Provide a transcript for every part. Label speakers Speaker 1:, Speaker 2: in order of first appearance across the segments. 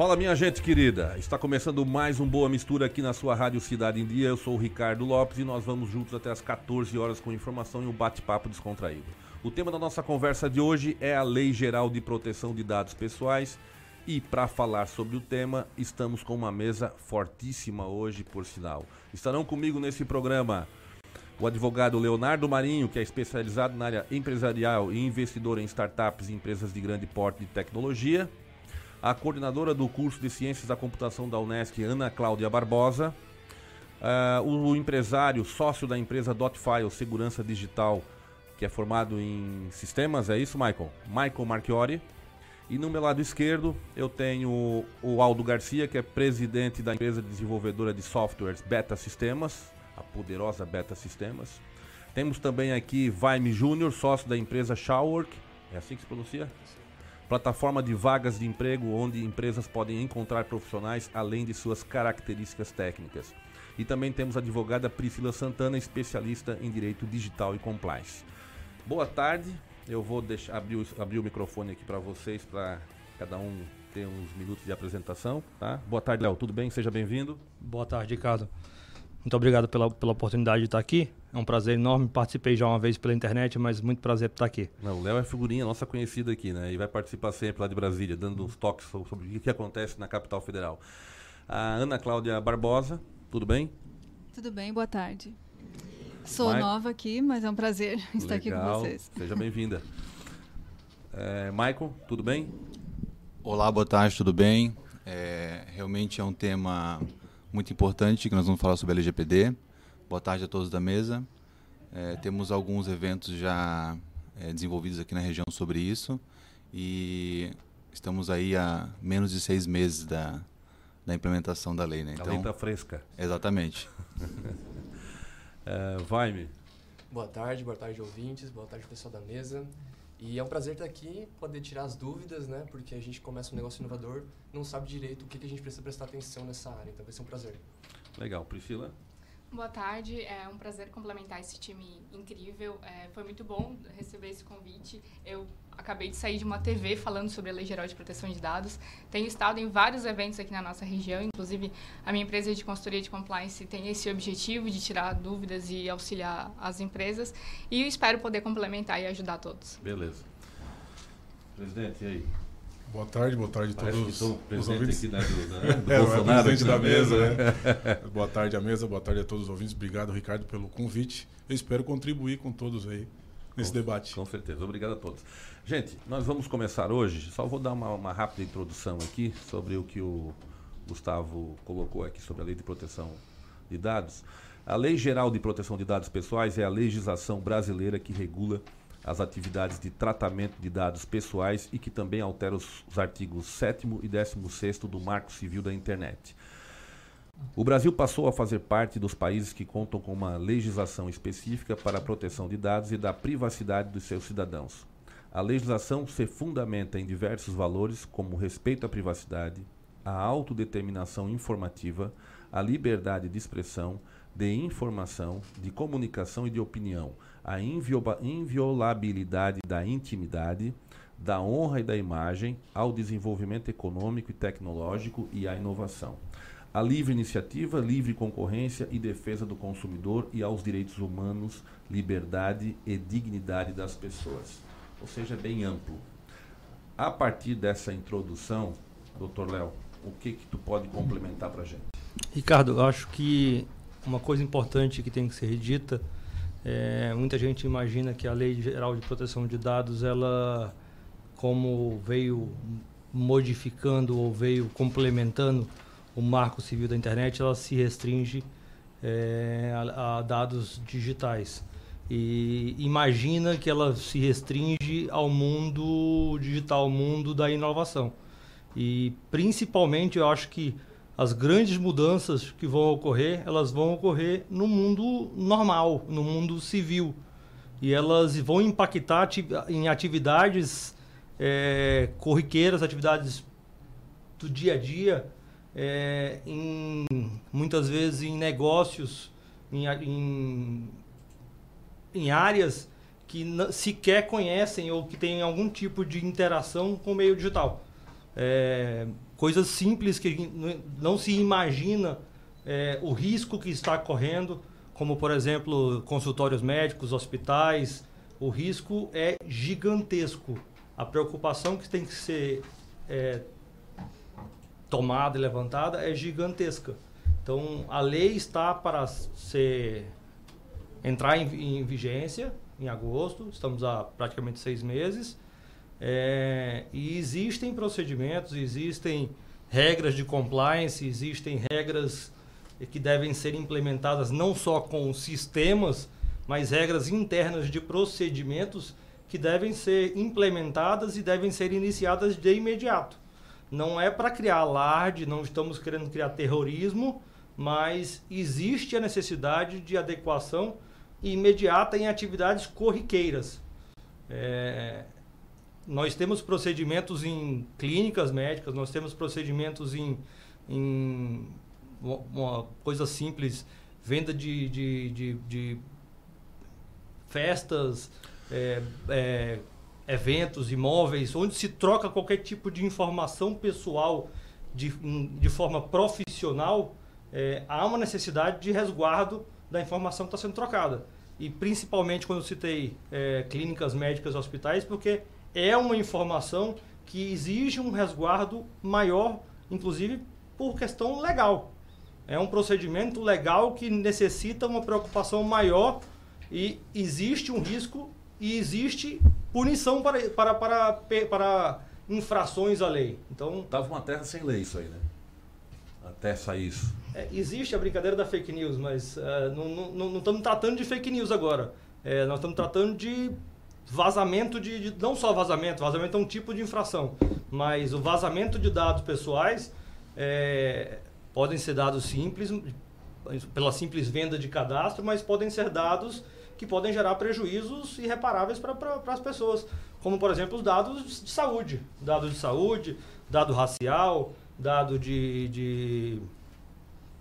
Speaker 1: Fala minha gente querida, está começando mais um Boa Mistura aqui na sua Rádio Cidade em Dia. Eu sou o Ricardo Lopes e nós vamos juntos até as 14 horas com informação e um bate-papo descontraído. O tema da nossa conversa de hoje é a Lei Geral de Proteção de Dados Pessoais. E para falar sobre o tema, estamos com uma mesa fortíssima hoje, por sinal. Estarão comigo nesse programa o advogado Leonardo Marinho, que é especializado na área empresarial e investidor em startups e empresas de grande porte de tecnologia. A coordenadora do curso de Ciências da Computação da Unesc, Ana Cláudia Barbosa. Uh, o empresário, sócio da empresa Dotfile Segurança Digital, que é formado em sistemas, é isso, Michael? Michael Marchiori. E no meu lado esquerdo eu tenho o Aldo Garcia, que é presidente da empresa desenvolvedora de softwares Beta Sistemas, a poderosa Beta Sistemas. Temos também aqui Vaime Júnior, sócio da empresa Showerwork, é assim que se pronuncia? Plataforma de vagas de emprego onde empresas podem encontrar profissionais além de suas características técnicas. E também temos a advogada Priscila Santana, especialista em direito digital e compliance. Boa tarde, eu vou deixar, abrir, o, abrir o microfone aqui para vocês, para cada um ter uns minutos de apresentação. Tá? Boa tarde, Léo. Tudo bem? Seja bem-vindo.
Speaker 2: Boa tarde, Ricardo. Muito obrigado pela, pela oportunidade de estar aqui. É um prazer enorme. Participei já uma vez pela internet, mas muito prazer estar aqui.
Speaker 1: Não, o Léo é figurinha nossa conhecida aqui, né? E vai participar sempre lá de Brasília, dando uns toques sobre, o que acontece na capital federal. A Ana Cláudia Barbosa, tudo bem?
Speaker 3: Tudo bem, boa tarde. Sou nova aqui, mas é um prazer estar Legal. aqui com vocês.
Speaker 1: Seja bem-vinda. É, Michael, tudo bem?
Speaker 4: Olá, boa tarde, tudo bem? É, realmente é um tema muito importante que nós vamos falar sobre a LGPD. Boa tarde a todos da mesa. É, temos alguns eventos já é, desenvolvidos aqui na região sobre isso e estamos aí há menos de seis meses da, da implementação da lei. Né?
Speaker 1: Então, a lei está fresca.
Speaker 4: Exatamente.
Speaker 1: É, vai-me.
Speaker 5: Boa tarde, boa tarde, ouvintes, boa tarde, pessoal da mesa. E é um prazer estar aqui, poder tirar as dúvidas, né? Porque a gente começa um negócio inovador, não sabe direito o que, que a gente precisa prestar atenção nessa área. Então vai ser um prazer.
Speaker 1: Legal. Priscila?
Speaker 6: Boa tarde, é um prazer complementar esse time incrível. É, foi muito bom receber esse convite. Eu acabei de sair de uma TV falando sobre a Lei Geral de Proteção de Dados. Tenho estado em vários eventos aqui na nossa região, inclusive a minha empresa de consultoria de compliance tem esse objetivo de tirar dúvidas e auxiliar as empresas. E espero poder complementar e ajudar todos.
Speaker 1: Beleza. Presidente, e aí?
Speaker 7: Boa tarde, boa tarde a todos
Speaker 1: os ouvintes. Aqui da, do, da, do
Speaker 7: é, Bolsonaro, presidente da mesa. Né? boa tarde à mesa, boa tarde a todos os ouvintes. Obrigado, Ricardo, pelo convite. Eu espero contribuir com todos aí nesse
Speaker 1: com,
Speaker 7: debate.
Speaker 1: Com certeza. Obrigado a todos. Gente, nós vamos começar hoje. Só vou dar uma, uma rápida introdução aqui sobre o que o Gustavo colocou aqui sobre a Lei de Proteção de Dados. A Lei Geral de Proteção de Dados Pessoais é a legislação brasileira que regula as atividades de tratamento de dados pessoais e que também altera os, os artigos 7 e 16 do Marco Civil da Internet. O Brasil passou a fazer parte dos países que contam com uma legislação específica para a proteção de dados e da privacidade dos seus cidadãos. A legislação se fundamenta em diversos valores, como o respeito à privacidade, a autodeterminação informativa, a liberdade de expressão, de informação, de comunicação e de opinião, a inviolabilidade da intimidade, da honra e da imagem, ao desenvolvimento econômico e tecnológico e à inovação. A livre iniciativa, livre concorrência e defesa do consumidor e aos direitos humanos, liberdade e dignidade das pessoas. Ou seja, é bem amplo. A partir dessa introdução, doutor Léo, o que que tu pode complementar para gente?
Speaker 2: Ricardo, eu acho que uma coisa importante que tem que ser dita é, muita gente imagina que a Lei Geral de Proteção de Dados, ela, como veio modificando ou veio complementando o Marco Civil da Internet, ela se restringe é, a, a dados digitais e imagina que ela se restringe ao mundo digital, ao mundo da inovação. E principalmente eu acho que as grandes mudanças que vão ocorrer, elas vão ocorrer no mundo normal, no mundo civil. E elas vão impactar em atividades é, corriqueiras, atividades do dia a dia, é, em, muitas vezes em negócios, em, em, em áreas que sequer conhecem ou que têm algum tipo de interação com o meio digital. É, coisas simples que não se imagina é, o risco que está correndo, como por exemplo consultórios médicos, hospitais. O risco é gigantesco. A preocupação que tem que ser é, tomada e levantada é gigantesca. Então a lei está para ser entrar em, em vigência em agosto. Estamos há praticamente seis meses. É, e existem procedimentos, existem regras de compliance, existem regras que devem ser implementadas não só com sistemas, mas regras internas de procedimentos que devem ser implementadas e devem ser iniciadas de imediato. Não é para criar alarde, não estamos querendo criar terrorismo, mas existe a necessidade de adequação imediata em atividades corriqueiras. É, nós temos procedimentos em clínicas médicas, nós temos procedimentos em, em uma coisa simples, venda de, de, de, de festas, é, é, eventos, imóveis, onde se troca qualquer tipo de informação pessoal de, de forma profissional, é, há uma necessidade de resguardo da informação que está sendo trocada. E principalmente quando eu citei é, clínicas médicas e hospitais, porque é uma informação que exige um resguardo maior, inclusive por questão legal. É um procedimento legal que necessita uma preocupação maior e existe um risco e existe punição para, para, para, para infrações à lei. Então,
Speaker 1: Tava uma terra sem lei isso aí, né? Até sair isso.
Speaker 2: É, existe a brincadeira da fake news, mas uh, não, não, não estamos tratando de fake news agora. É, nós estamos tratando de vazamento de, de, Não só vazamento, vazamento é um tipo de infração, mas o vazamento de dados pessoais é, podem ser dados simples, pela simples venda de cadastro, mas podem ser dados que podem gerar prejuízos irreparáveis para pra, as pessoas, como por exemplo os dados de saúde, dados de saúde, dado racial, dado de, de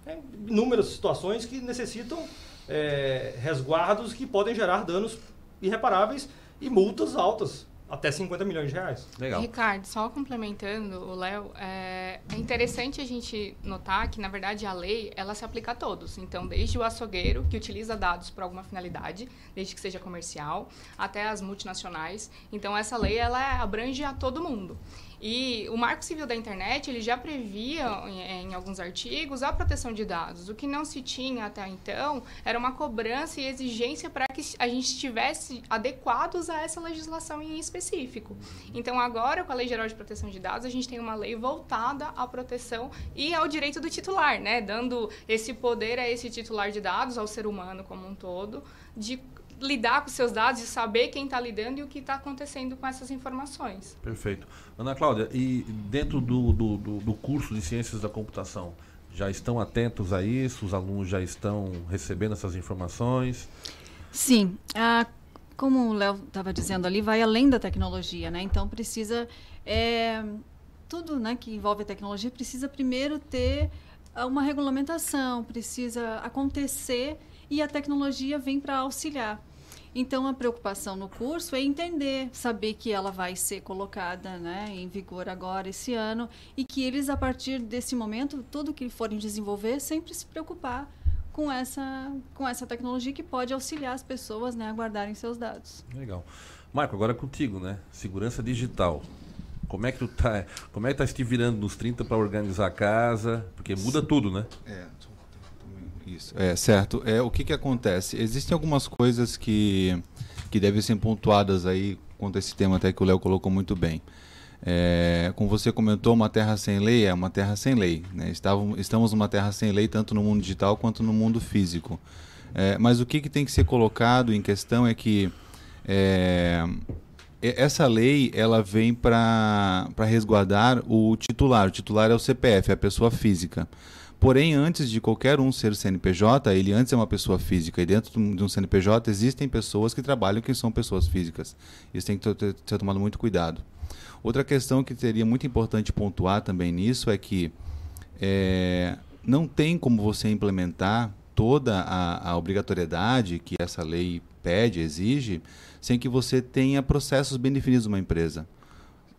Speaker 2: é, inúmeras situações que necessitam é, resguardos que podem gerar danos irreparáveis e multas altas até 50 milhões de reais.
Speaker 6: Legal. Ricardo, só complementando o Léo, é, é, interessante a gente notar que, na verdade, a lei, ela se aplica a todos. Então, desde o açougueiro, que utiliza dados para alguma finalidade, desde que seja comercial, até as multinacionais. Então, essa lei, ela abrange a todo mundo. E o Marco Civil da Internet, ele já previa em, em, alguns artigos a proteção de dados. O que não se tinha até então era uma cobrança e exigência para que a gente estivesse adequados a essa legislação em específico. Então, agora, com a Lei Geral de Proteção de Dados, a gente tem uma lei voltada à proteção e ao direito do titular, né? Dando esse poder a esse titular de dados, ao ser humano como um todo, de lidar com seus dados, de saber quem está lidando e o que está acontecendo com essas informações.
Speaker 1: Perfeito. Ana Cláudia, e dentro do, do, do, do curso de Ciências da Computação, já estão atentos a isso? Os alunos já estão recebendo essas informações?
Speaker 3: Sim. Ah, como o Léo estava dizendo ali, vai além da tecnologia, né? Então precisa. É, tudo né, que envolve a tecnologia precisa primeiro ter uma regulamentação, precisa acontecer e a tecnologia vem para auxiliar. Então, a preocupação no curso é entender, saber que ela vai ser colocada né, em vigor agora, esse ano, e que eles, a partir desse momento, tudo que forem desenvolver, sempre se preocupar com essa, com essa tecnologia que pode auxiliar as pessoas né, a guardarem seus dados.
Speaker 1: Legal. Marco, agora é contigo, né? Segurança digital. Como é que tu tá, como é que tá se virando nos 30 para organizar a casa? Porque muda tudo, né?
Speaker 4: É, isso, é certo. É, o que, que acontece? Existem algumas coisas que, que devem ser pontuadas aí quanto a esse tema até que o Léo colocou muito bem. É, como você comentou, uma terra sem lei é uma terra sem lei. Né? Estávamos, estamos numa terra sem lei tanto no mundo digital quanto no mundo físico. É, mas o que, que tem que ser colocado em questão é que é, essa lei ela vem para resguardar o titular. O titular é o CPF, é a pessoa física. Porém, antes de qualquer um ser CNPJ, ele antes é uma pessoa física. E dentro de um CNPJ existem pessoas que trabalham que são pessoas físicas. Isso tem que ter, ser tomado muito cuidado. Outra questão que seria muito importante pontuar também nisso é que é, não tem como você implementar toda a, a obrigatoriedade que essa lei pede, exige, sem que você tenha processos bem definidos numa empresa.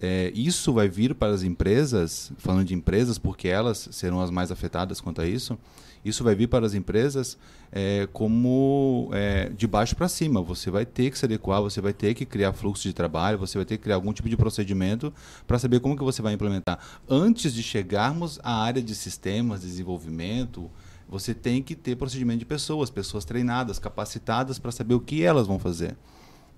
Speaker 4: É, isso vai vir para as empresas, falando de empresas, porque elas serão as mais afetadas quanto a isso, isso vai vir para as empresas é, como é, de baixo para cima. Você vai ter que se adequar, você vai ter que criar fluxo de trabalho, você vai ter que criar algum tipo de procedimento para saber como que você vai implementar. Antes de chegarmos à área de sistemas, desenvolvimento, você tem que ter procedimento de pessoas, pessoas treinadas, capacitadas para saber o que elas vão fazer.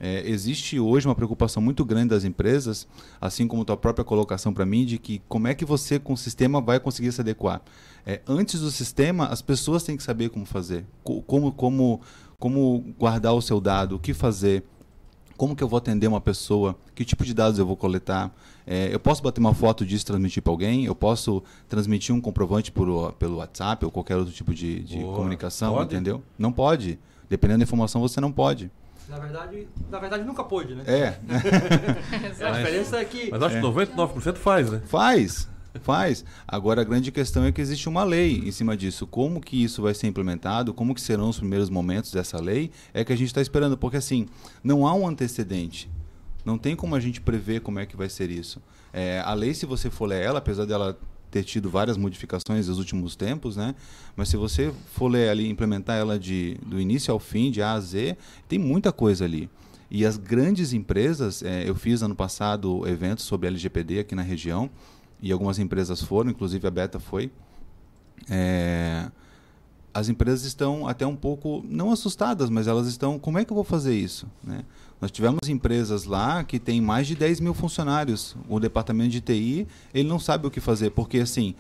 Speaker 4: É, existe hoje uma preocupação muito grande das empresas, assim como a própria colocação para mim, de que como é que você com o sistema vai conseguir se adequar. É, antes do sistema, as pessoas têm que saber como fazer, como, como, como guardar o seu dado, o que fazer, como que eu vou atender uma pessoa, que tipo de dados eu vou coletar. É, eu posso bater uma foto disso e transmitir para alguém, eu posso transmitir um comprovante por, pelo WhatsApp ou qualquer outro tipo de, de comunicação, pode? entendeu? Não pode. Dependendo da informação, você não pode.
Speaker 2: Na verdade, na verdade nunca pôde, né?
Speaker 4: É.
Speaker 2: a diferença é que.
Speaker 1: Mas acho que 99% é. faz, né?
Speaker 4: Faz. Faz. Agora a grande questão é que existe uma lei em cima disso. Como que isso vai ser implementado, como que serão os primeiros momentos dessa lei, é que a gente está esperando, porque assim, não há um antecedente. Não tem como a gente prever como é que vai ser isso. É, a lei, se você for ler ela, apesar dela ter tido várias modificações nos últimos tempos, né? Mas se você for ler ali, implementar ela de, do início ao fim, de A a Z, tem muita coisa ali. E as grandes empresas, é, eu fiz ano passado eventos sobre LGPD aqui na região, e algumas empresas foram, inclusive a Beta foi. É, as empresas estão até um pouco, não assustadas, mas elas estão, como é que eu vou fazer isso? Né? Nós tivemos empresas lá que tem mais de 10 mil funcionários. O departamento de TI, ele não sabe o que fazer, porque assim,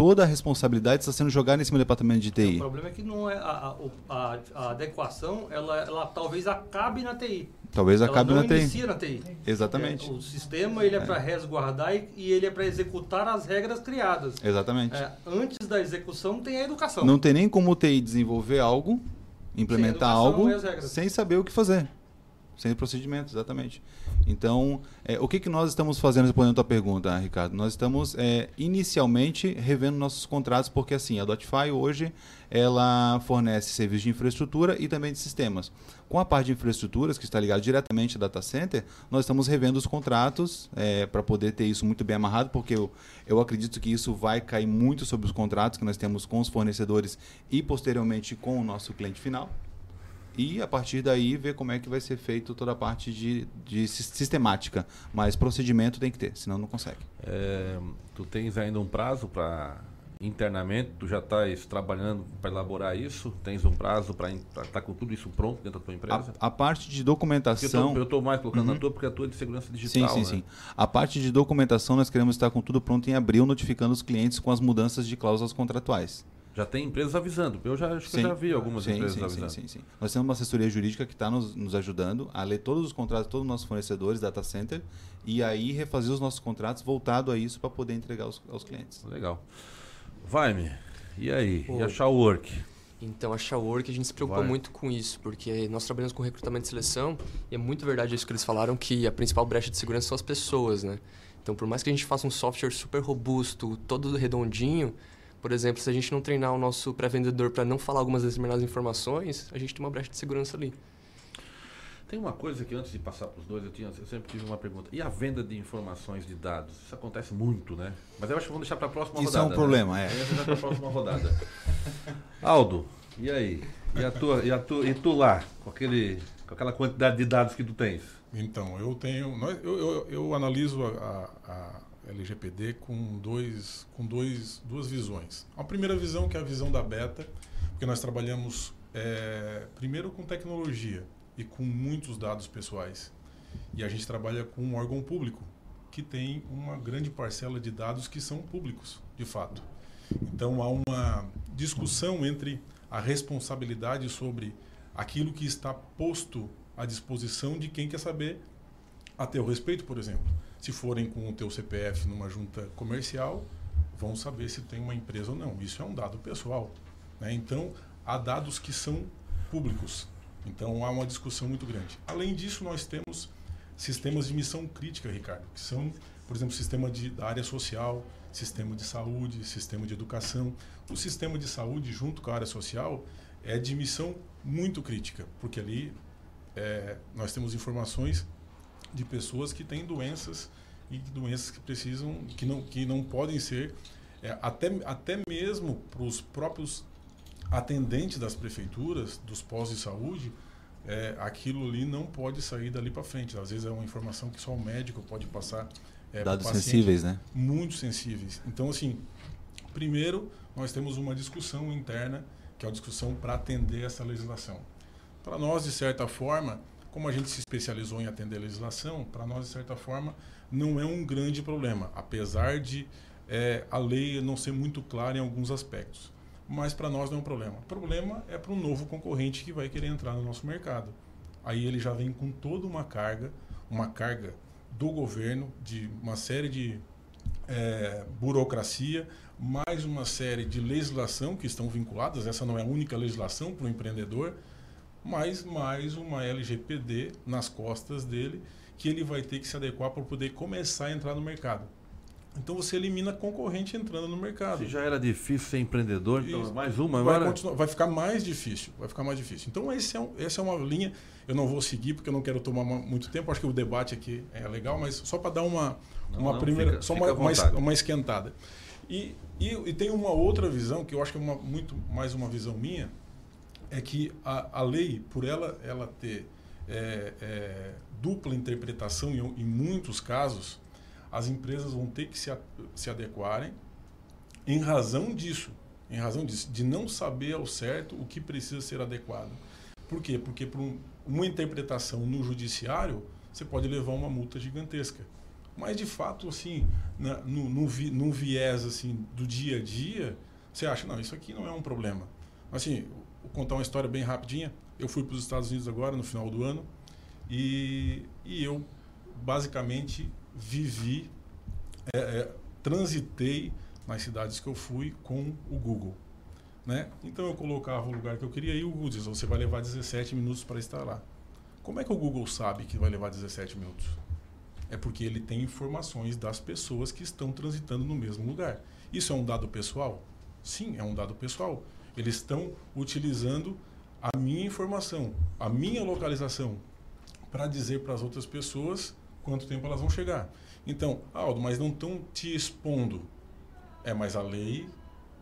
Speaker 4: toda a responsabilidade está sendo jogada em cima do departamento de TI. É,
Speaker 2: o problema é que não é a, a, a adequação, ela, ela, talvez acabe na TI.
Speaker 4: Talvez
Speaker 2: ela
Speaker 4: acabe na TI.
Speaker 2: na TI.
Speaker 4: Exatamente.
Speaker 2: É, o sistema ele é, é. para resguardar e, e, ele é para executar as regras criadas.
Speaker 4: Exatamente.
Speaker 2: É, antes da execução tem a educação.
Speaker 4: Não tem nem como o TI desenvolver algo, implementar algo, sem saber o que fazer. Sem procedimento, exatamente. Então, é, o que, que nós estamos fazendo, respondendo a tua pergunta, Ricardo? Nós estamos é, inicialmente revendo nossos contratos, porque assim, a Dotify hoje ela fornece serviços de infraestrutura e também de sistemas. Com a parte de infraestruturas, que está ligada diretamente ao data center, nós estamos revendo os contratos é, para poder ter isso muito bem amarrado, porque eu, eu acredito que isso vai cair muito sobre os contratos que nós temos com os fornecedores e posteriormente com o nosso cliente final e a partir daí ver como é que vai ser feito toda a parte de, de sistemática. Mas procedimento tem que ter, senão não consegue.
Speaker 1: É, tu tens ainda um prazo para internamente, tu já estás trabalhando para elaborar isso? Tens um prazo para estar tá com tudo isso pronto dentro da tua empresa?
Speaker 4: A, a parte de documentação...
Speaker 1: Eu estou mais colocando uhum. na tua porque a tua é de segurança digital,
Speaker 4: Sim, sim,
Speaker 1: né?
Speaker 4: sim. A parte de documentação nós queremos estar com tudo pronto em abril, notificando os clientes com as mudanças de cláusulas contratuais.
Speaker 1: Já tem empresas avisando. Eu já acho que eu já vi algumas
Speaker 4: sim,
Speaker 1: empresas
Speaker 4: sim,
Speaker 1: avisando.
Speaker 4: Sim, sim, sim. Nós temos uma assessoria jurídica que está nos, nos ajudando a ler todos os contratos de todos os nossos fornecedores, data center, e aí refazer os nossos contratos voltado a isso para poder entregar aos, aos clientes.
Speaker 1: Legal. Vai-me. E aí? Pô. E a Shawwork?
Speaker 5: Então, a Shawwork, a gente se preocupa
Speaker 1: Vai.
Speaker 5: muito com isso, porque nós trabalhamos com recrutamento e seleção, e é muito verdade isso que eles falaram, que a principal brecha de segurança são as pessoas, né? Então, por mais que a gente faça um software super robusto, todo redondinho, por exemplo, se a gente não treinar o nosso pré-vendedor para não falar algumas determinadas informações, a gente tem uma brecha de segurança ali.
Speaker 1: Tem uma coisa que antes de passar para os dois, eu, tinha, eu sempre tive uma pergunta. E a venda de informações de dados? Isso acontece muito, né? Mas eu acho que vamos deixar para a próxima
Speaker 4: Isso
Speaker 1: rodada.
Speaker 4: Isso é um problema,
Speaker 1: né?
Speaker 4: é.
Speaker 1: Vamos deixar para a próxima rodada. Aldo, e aí? E, a tua, e, a tu, e tu lá, com, aquele, com aquela quantidade de dados que tu tens?
Speaker 7: Então, eu tenho. Eu, eu, eu analiso a, a LGPD com, dois, com dois, duas visões. A primeira visão, que é a visão da beta, porque nós trabalhamos é, primeiro com tecnologia e com muitos dados pessoais. E a gente trabalha com um órgão público, que tem uma grande parcela de dados que são públicos, de fato. Então há uma discussão entre a responsabilidade sobre aquilo que está posto à disposição de quem quer saber a teu respeito, por exemplo. Se forem com o teu CPF numa junta comercial, vão saber se tem uma empresa ou não. Isso é um dado pessoal. Né? Então, há dados que são públicos. Então, há uma discussão muito grande. Além disso, nós temos sistemas de missão crítica, Ricardo, que são, por exemplo, sistema de, da área social, sistema de saúde, sistema de educação. O sistema de saúde, junto com a área social, é de missão muito crítica, porque ali é, nós temos informações de pessoas que têm doenças e doenças que precisam, que não, que não podem ser, é, até, até mesmo para os próprios atendentes das prefeituras, dos postos de saúde, é, aquilo ali não pode sair dali para frente. Às vezes é uma informação que só o médico pode passar. É,
Speaker 4: Dados sensíveis, né?
Speaker 7: Muito sensíveis. Então, assim, primeiro nós temos uma discussão interna, que é uma discussão para atender essa legislação. Para nós, de certa forma, como a gente se especializou em atender a legislação, para nós, de certa forma, não é um grande problema, apesar de é, a lei não ser muito clara em alguns aspectos. Mas para nós não é um problema. O problema é para um novo concorrente que vai querer entrar no nosso mercado. Aí ele já vem com toda uma carga, uma carga do governo, de uma série de é, burocracia, mais uma série de legislação que estão vinculadas. Essa não é a única legislação para o empreendedor, mas mais uma LGPD nas costas dele que ele vai ter que se adequar para poder começar a entrar no mercado. Então você elimina concorrente entrando no mercado.
Speaker 1: Se já era difícil ser empreendedor, então mais uma
Speaker 7: vai,
Speaker 1: agora.
Speaker 7: vai ficar mais difícil, vai ficar mais difícil. Então esse é um, essa é uma linha. Eu não vou seguir porque eu não quero tomar muito tempo. Acho que o debate aqui é legal, mas só para dar uma
Speaker 1: Não,
Speaker 7: uma
Speaker 1: não,
Speaker 7: primeira,
Speaker 1: fica-
Speaker 7: só
Speaker 1: fica
Speaker 7: uma, uma, uma esquentada. E, e, e tem uma outra visão que eu acho que é uma, muito mais uma visão minha, é que a, a lei, por ela ela ter é, é, dupla interpretação em, em muitos casos, as empresas vão ter que se, a- se adequarem em razão disso, em razão disso, de não saber ao certo o que precisa ser adequado. Por quê? Porque por um- uma interpretação no judiciário, você pode levar uma multa gigantesca. Mas de fato, assim, na, no, no, vi, no viés assim do dia a dia, você acha não, isso aqui não é um problema. Assim, vou contar uma história bem rapidinha. Eu fui para os Estados Unidos agora no final do ano e, e eu basicamente vivi, é, é, transitei nas cidades que eu fui com o Google. Né? Então eu colocava o lugar que eu queria e o Google diz, você vai levar 17 minutos para lá. Como é que o Google sabe que vai levar 17 minutos? É porque ele tem informações das pessoas que estão transitando no mesmo lugar. Isso é um dado pessoal? Sim, é um dado pessoal. Eles estão utilizando a minha informação, a minha localização, para dizer para as outras pessoas quanto tempo elas vão chegar. Então, Aldo, mas não estão te expondo. É, mas a lei,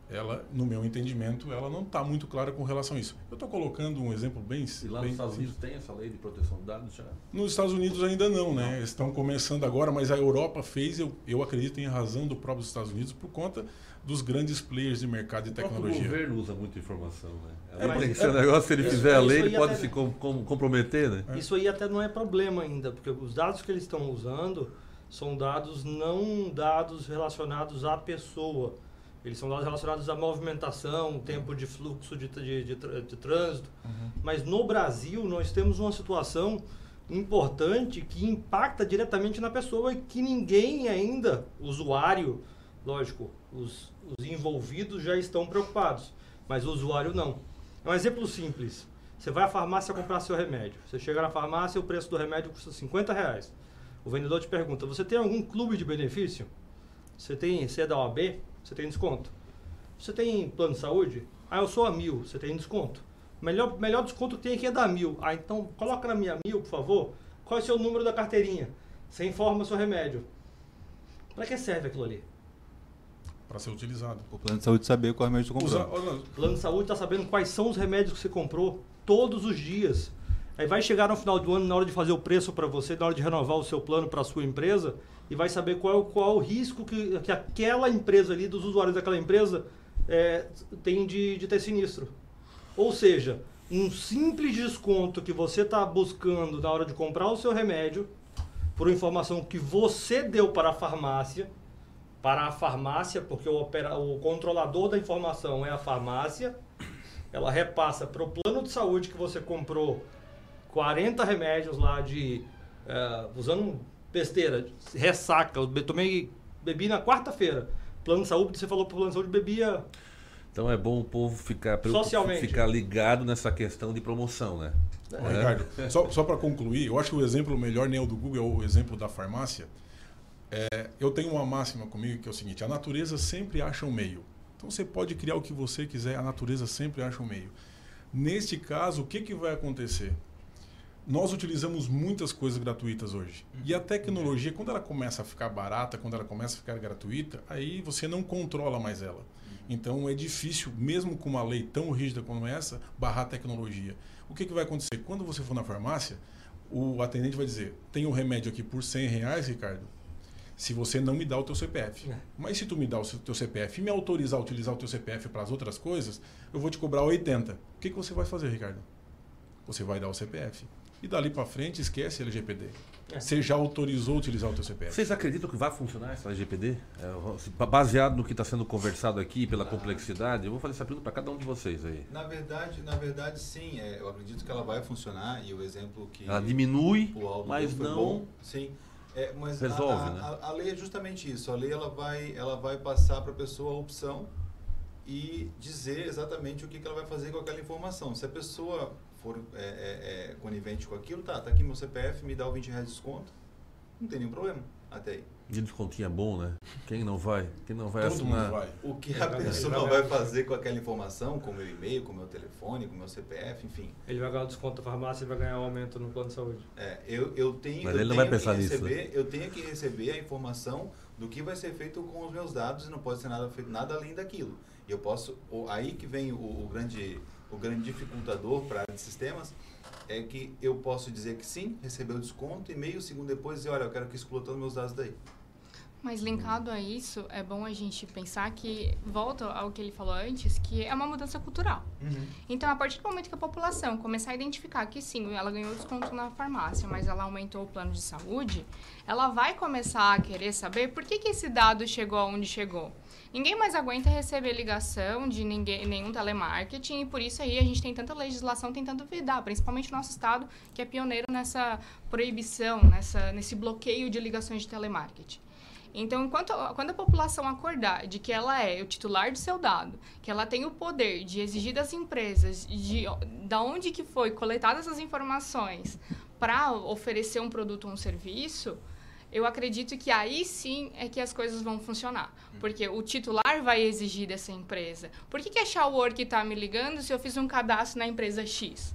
Speaker 7: ela, no meu entendimento, ela não está muito clara com relação a isso. Eu estou colocando um exemplo bem
Speaker 1: E lá
Speaker 7: bem
Speaker 1: nos Estados Unidos tem essa lei de proteção de dados já?
Speaker 7: nos Estados Unidos ainda não, né? Eles estão começando agora, mas a Europa fez, eu, eu acredito em razão do próprio Estados Unidos, por conta dos grandes players de mercado de
Speaker 1: O
Speaker 7: tecnologia.
Speaker 1: governo usa muita informação, né?
Speaker 7: É,
Speaker 1: É,
Speaker 7: mas-
Speaker 1: tem que ser um negócio, se ele
Speaker 2: Isso-
Speaker 1: fizer a
Speaker 2: isso
Speaker 1: lei,
Speaker 2: aí
Speaker 1: ele pode
Speaker 2: até-
Speaker 1: se com- com- comprometer, né?
Speaker 7: É.
Speaker 2: Isso aí até não é problema ainda, porque os dados que eles estão usando são dados não dados relacionados à pessoa. Eles são dados relacionados à movimentação, tempo de fluxo de, de, de, de trânsito. Mas no Brasil nós temos uma situação importante que impacta diretamente na pessoa e que ninguém ainda, usuário, lógico, os, os envolvidos já estão preocupados, mas o usuário não. É um exemplo simples. Você vai à farmácia comprar seu remédio. Você chega na farmácia, o preço do remédio custa 50 reais. O vendedor te pergunta: Você tem algum clube de benefício? Você tem, você é da OAB? Você tem desconto? Você tem plano de saúde? Ah, eu sou a mil. Você tem desconto? Melhor, melhor desconto que tem aqui é da mil. Ah, então coloca na minha mil, por favor. Qual é o seu número da carteirinha? Você informa o seu remédio. Para que serve aquilo ali?
Speaker 7: Para ser utilizado.
Speaker 4: O plano de saúde saber qual remédio tu comprou.
Speaker 7: Usa- olha,
Speaker 2: O plano de saúde está sabendo quais são os remédios que você comprou todos os dias. Aí vai chegar no final do ano, na hora de fazer o preço para você, na hora de renovar o seu plano para a sua empresa, e vai saber qual, é o- qual é o risco que, que aquela empresa ali, dos usuários daquela empresa, é, tem de, de ter sinistro. Ou seja, um simples desconto que você está buscando na hora de comprar o seu remédio, por informação que você deu para a farmácia, para a farmácia, porque o, opera, o controlador da informação é a farmácia, ela repassa para o plano de saúde que você comprou 40 remédios lá de. eh, usando besteira, ressaca. Eu tomei, bebi na quarta-feira. Plano de saúde, você falou para o plano de saúde, bebia.
Speaker 1: Então é bom o povo ficar,
Speaker 2: Socialmente.
Speaker 1: ficar ligado nessa questão de promoção, né? É.
Speaker 7: Ricardo, só, só para concluir, eu acho que o exemplo melhor nem é o do Google, é o exemplo da farmácia. É, eu tenho uma máxima comigo que é o seguinte: a natureza sempre acha um meio. Então você pode criar o que você quiser, a natureza sempre acha um meio. Neste caso, o que, que vai acontecer? nós utilizamos muitas coisas gratuitas hoje. E a tecnologia, quando ela começa a ficar barata, quando ela começa a ficar gratuita, aí você não controla mais ela. Então é difícil, mesmo com uma lei tão rígida como essa, barrar a tecnologia. O que, que vai acontecer? Quando você for na farmácia, o atendente vai dizer: tem um remédio aqui por 100 reais, Ricardo, se você não me dá o teu CPF. É. Mas se tu me dá o teu CPF e me autorizar a utilizar o teu CPF para as outras coisas, eu vou te cobrar 80. O que, que você vai fazer, Ricardo? Você vai dar o CPF. E dali para frente, esquece LGPD. É. Você já autorizou utilizar o teu CPF.
Speaker 1: Vocês acreditam que vai funcionar essa LGPD? É, baseado no que está sendo conversado aqui, pela ah. complexidade, eu vou fazer essa pergunta para cada um de vocês aí.
Speaker 4: Na verdade, na verdade sim. É, eu acredito que ela vai funcionar e o exemplo que...
Speaker 1: Ela diminui, mas não... Bom,
Speaker 4: sim. É, mas
Speaker 1: Resolve,
Speaker 4: a,
Speaker 1: né?
Speaker 4: A, a, lei é justamente isso. A lei ela vai, ela vai passar para a pessoa a opção e dizer exatamente o que, que ela vai fazer com aquela informação. Se a pessoa for é, é, é, conivente com aquilo, tá, tá aqui meu CPF, me dá o 20 reais de desconto, não tem nenhum problema até aí.
Speaker 1: E descontinho é bom, né? Quem não vai? Quem não vai
Speaker 4: Todo
Speaker 1: assinar?
Speaker 4: Vai. O que a pessoa vai fazer com aquela informação, com o meu e-mail, com o meu telefone, com o meu CPF, enfim.
Speaker 2: Ele vai ganhar o desconto da farmácia e vai ganhar um aumento no plano de saúde.
Speaker 4: É, eu, eu tenho,
Speaker 1: Mas
Speaker 4: eu
Speaker 1: ele
Speaker 4: tenho
Speaker 1: não vai pensar
Speaker 4: receber,
Speaker 1: nisso. Né?
Speaker 4: Eu tenho que receber a informação do que vai ser feito com os meus dados e não pode ser nada feito nada além daquilo. E eu posso, aí que vem o, o grande o grande dificultador para a área de sistemas, é que eu posso dizer que sim, receber o desconto e meio segundo depois dizer, olha, eu quero que exclua todos os meus dados daí.
Speaker 6: Mas linkado a isso, é bom a gente pensar que, volta ao que ele falou antes, que é uma mudança cultural. Uhum. Então, a partir do momento que a população começar a identificar que sim, ela ganhou desconto na farmácia, mas ela aumentou o plano de saúde, ela vai começar a querer saber por que, que esse dado chegou aonde chegou. Ninguém mais aguenta receber ligação de ninguém, nenhum telemarketing e por isso aí a gente tem tanta legislação tentando vedar, principalmente o nosso estado, que é pioneiro nessa proibição, nessa, nesse bloqueio de ligações de telemarketing. Então, enquanto, quando a população acordar de que ela é o titular do seu dado, que ela tem o poder de exigir das empresas de da onde que foi coletadas essas informações para oferecer um produto ou um serviço, eu acredito que aí sim é que as coisas vão funcionar. Porque o titular vai exigir dessa empresa. Por que, que a Shawwork está me ligando se eu fiz um cadastro na empresa X?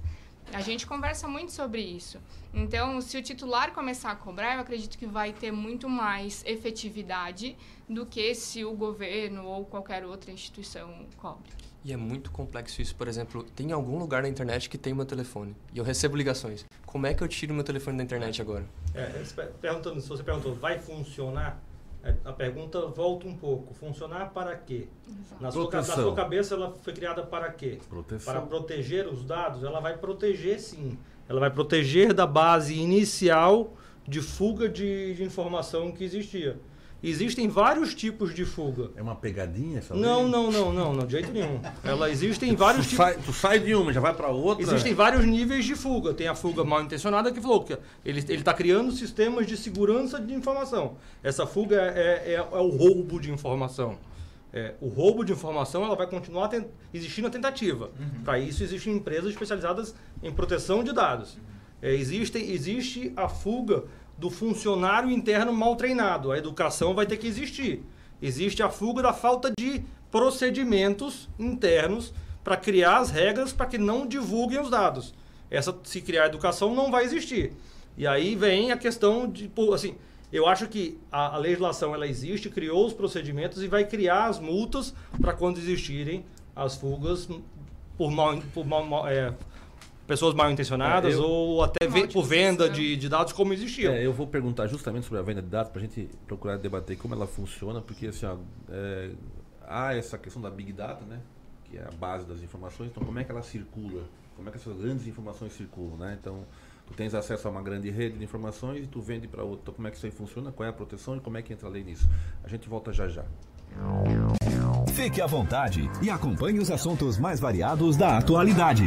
Speaker 6: A gente conversa muito sobre isso. Então, se o titular começar a cobrar, eu acredito que vai ter muito mais efetividade do que se o governo ou qualquer outra instituição cobre.
Speaker 5: E é muito complexo isso. Por exemplo, tem algum lugar na internet que tem meu telefone e eu recebo ligações. Como é que eu tiro meu telefone da internet agora?
Speaker 2: É, perguntando, se você perguntou, vai funcionar? É, a pergunta volta um pouco. Funcionar para quê? Na sua, na sua, cabeça ela foi criada para quê?
Speaker 1: Proteção.
Speaker 2: Para proteger os dados? Ela vai proteger sim. Ela vai proteger da base inicial de fuga de, de informação que existia. Existem vários tipos de fuga.
Speaker 1: É uma pegadinha essa
Speaker 2: Não, não, não, não, não, de jeito nenhum. Ela existem vários
Speaker 1: tipos. Sai, tu sai de uma, já vai para outra.
Speaker 2: Existem vários níveis de fuga. Tem a fuga mal intencionada que falou que ele está criando sistemas de segurança de informação. Essa fuga é, é, é o roubo de informação. É, o roubo de informação ela vai continuar existindo a tentativa. Uhum. Para isso existem empresas especializadas em proteção de dados. É, existe, existe a fuga do funcionário interno mal treinado. A educação vai ter que existir. Existe a fuga da falta de procedimentos internos para criar as regras para que não divulguem os dados. Essa, se criar educação, não vai existir. E aí vem a questão de, assim, eu acho que a, a legislação ela existe, criou os procedimentos e vai criar as multas para quando existirem as fugas por mal, por mal, é, pessoas mal intencionadas é, eu, ou até por venda de, de, dados como existiam.
Speaker 1: É, eu vou perguntar justamente sobre a venda de dados para a gente procurar debater como ela funciona, porque assim, ó, é, há essa questão da Big Data, né, que é a base das informações, então como é que ela circula? Como é que essas grandes informações circulam? Né? Então, tu tens acesso a uma grande rede de informações e tu vende para outra. Então, como é que isso aí funciona? Qual é a proteção e como é que entra a lei nisso? A gente volta já já.
Speaker 8: Fique à vontade e acompanhe os assuntos mais variados da atualidade.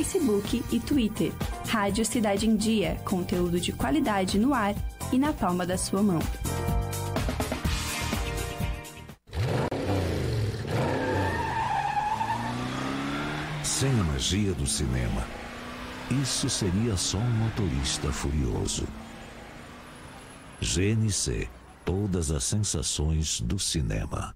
Speaker 9: Facebook e Twitter. Rádio Cidade em Dia, conteúdo de qualidade no ar e na palma da sua mão.
Speaker 8: Sem a magia do cinema, isso seria só um motorista furioso. GNC Todas as sensações do cinema.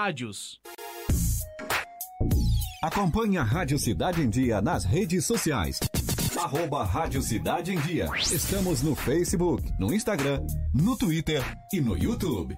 Speaker 10: rádios.
Speaker 11: Acompanhe a Rádio Cidade em Dia nas redes sociais. Arroba Rádio Cidade em Dia. Estamos no Facebook, no Instagram, no Twitter e no YouTube.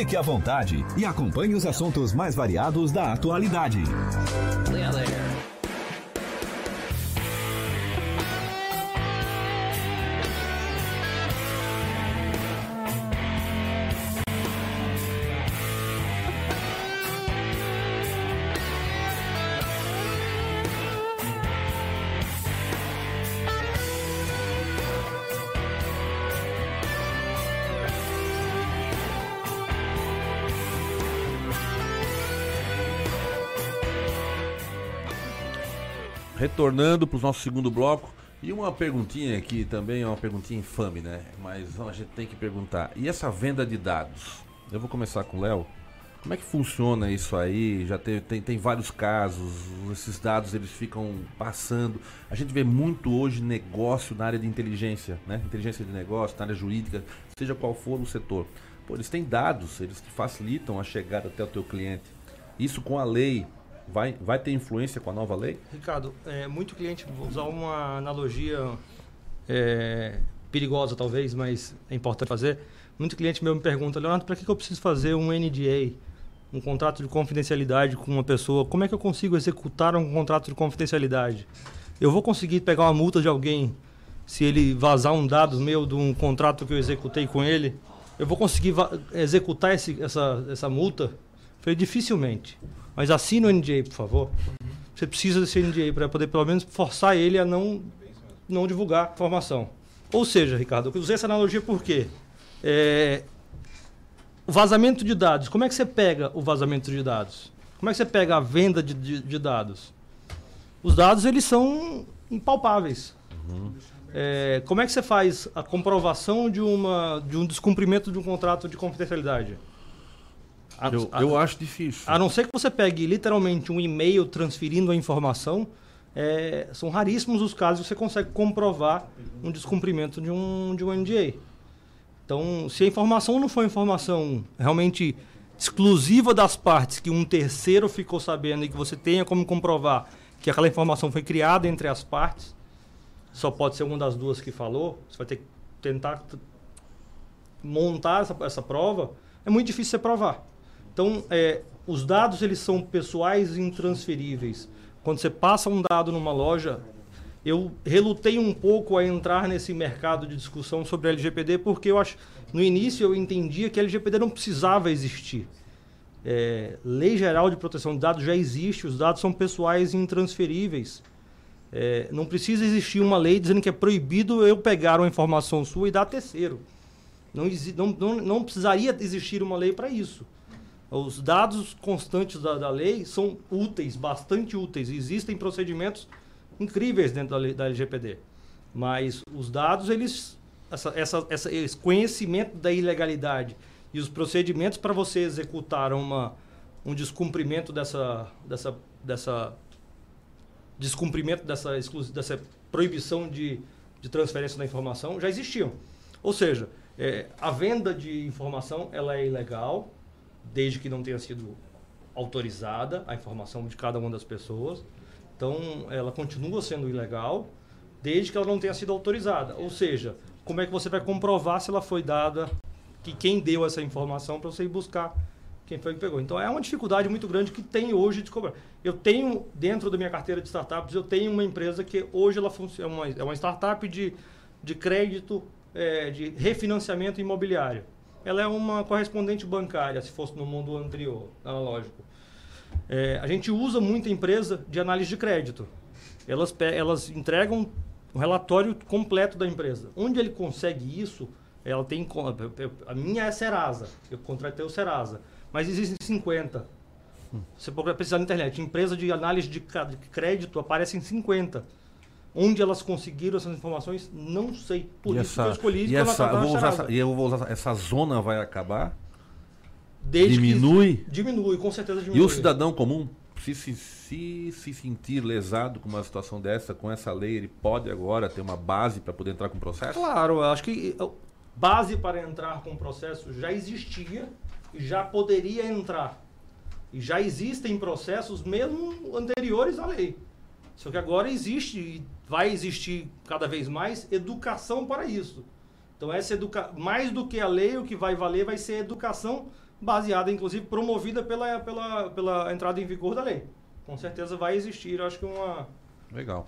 Speaker 11: Fique à vontade e acompanhe os assuntos mais variados da atualidade.
Speaker 1: Retornando para o nosso segundo bloco. E uma perguntinha aqui também é uma perguntinha infame, né? Mas a gente tem que perguntar. E essa venda de dados? Eu vou começar com o Léo. Como é que funciona isso aí? Já tem, tem, tem vários casos, esses dados eles ficam passando. A gente vê muito hoje negócio na área de inteligência, né? Inteligência de negócio, na área jurídica, seja qual for o setor. Pô, eles têm dados, eles que facilitam a chegada até o teu cliente. Isso com a lei, vai, vai ter influência com a nova lei?
Speaker 2: Ricardo, é, muito cliente, vou usar uma analogia é, perigosa talvez, mas é importante fazer. Muito cliente meu me pergunta, Leonardo, para que, que eu preciso fazer um NDA, um contrato de confidencialidade com uma pessoa? Como é que eu consigo executar um contrato de confidencialidade? Eu vou conseguir pegar uma multa de alguém se ele vazar um dado meu de um contrato que eu executei com ele? Eu vou conseguir executar esse, essa, essa multa? Falei, dificilmente. Mas assina o NDA, por favor. Você precisa desse NDA para poder, pelo menos, forçar ele a não, não divulgar informação. Ou seja, Ricardo, eu usei essa analogia por quê? É, o vazamento de dados. Como é que você pega o vazamento de dados? Como é que você pega a venda de, de, de dados? Os dados, eles são impalpáveis. Uhum. É, como é que você faz a comprovação de, uma, de um descumprimento de um contrato de confidencialidade?
Speaker 1: A, eu, a, eu acho difícil.
Speaker 2: A não ser que você pegue literalmente um e-mail transferindo a informação, é, são raríssimos os casos que você consegue comprovar um descumprimento de um, de um NDA. Então, se a informação não for informação realmente exclusiva das partes, que um terceiro ficou sabendo e que você tenha como comprovar que aquela informação foi criada entre as partes, só pode ser uma das duas que falou, você vai ter que tentar montar essa, essa prova, é muito difícil você provar. Então, é, os dados eles são pessoais e intransferíveis. Quando você passa um dado numa loja, eu relutei um pouco a entrar nesse mercado de discussão sobre LGPD, porque eu acho, no início eu entendia que LGPD não precisava existir. É, Lei Geral de Proteção de Dados já existe, os dados são pessoais e intransferíveis. É, não precisa existir uma lei dizendo que é proibido eu pegar uma informação sua e dar a terceiro. Não, não, não precisaria existir uma lei para isso. Os dados constantes da, da, lei são úteis, bastante úteis. Existem procedimentos incríveis dentro da, lei, da LGPD. Mas os dados, eles, essa, essa, essa, esse conhecimento da ilegalidade e os procedimentos para você executar uma, um descumprimento dessa, dessa, dessa descumprimento dessa, dessa proibição de, de transferência da informação já existiam. Ou seja, é, a venda de informação ela é ilegal, desde que não tenha sido autorizada a informação de cada uma das pessoas. Então, ela continua sendo ilegal, desde que ela não tenha sido autorizada. Ou seja, como é que você vai comprovar se ela foi dada, que quem deu essa informação para você ir buscar quem foi que pegou. Então, é uma dificuldade muito grande que tem hoje de cobrar. Eu tenho, dentro da minha carteira de startups, eu tenho uma empresa que hoje ela funciona, é uma, é startup de, de crédito, é, de refinanciamento imobiliário ela é uma correspondente bancária, se fosse no mundo anterior, analógico. É, a gente usa muita empresa de análise de crédito. Elas, elas entregam um relatório completo da empresa. Onde ele consegue isso, ela tem. A minha é Serasa. Eu contratei o Serasa. Mas existem 50. Você pode precisar na internet. Empresa de análise de crédito aparecem 50. Onde elas conseguiram essas informações, não sei. Por
Speaker 1: e
Speaker 2: isso essa, que eu escolhi
Speaker 1: e essa, eu vou usar essa, E eu vou usar essa zona vai acabar?
Speaker 2: Desde
Speaker 1: diminui?
Speaker 2: Que, diminui, com certeza diminui.
Speaker 1: E o cidadão comum, se se, se se sentir lesado com uma situação dessa, com essa lei, ele pode agora ter uma base para poder entrar com o processo?
Speaker 2: Claro, eu acho que base para entrar com o processo já existia e já poderia entrar. E já existem processos mesmo anteriores à lei. Só que agora existe e vai existir cada vez mais educação para isso. Então essa educa mais do que a lei, o que vai valer vai ser educação baseada, inclusive promovida pela, pela, pela entrada em vigor da lei. Com certeza vai existir, acho que uma.
Speaker 1: Legal.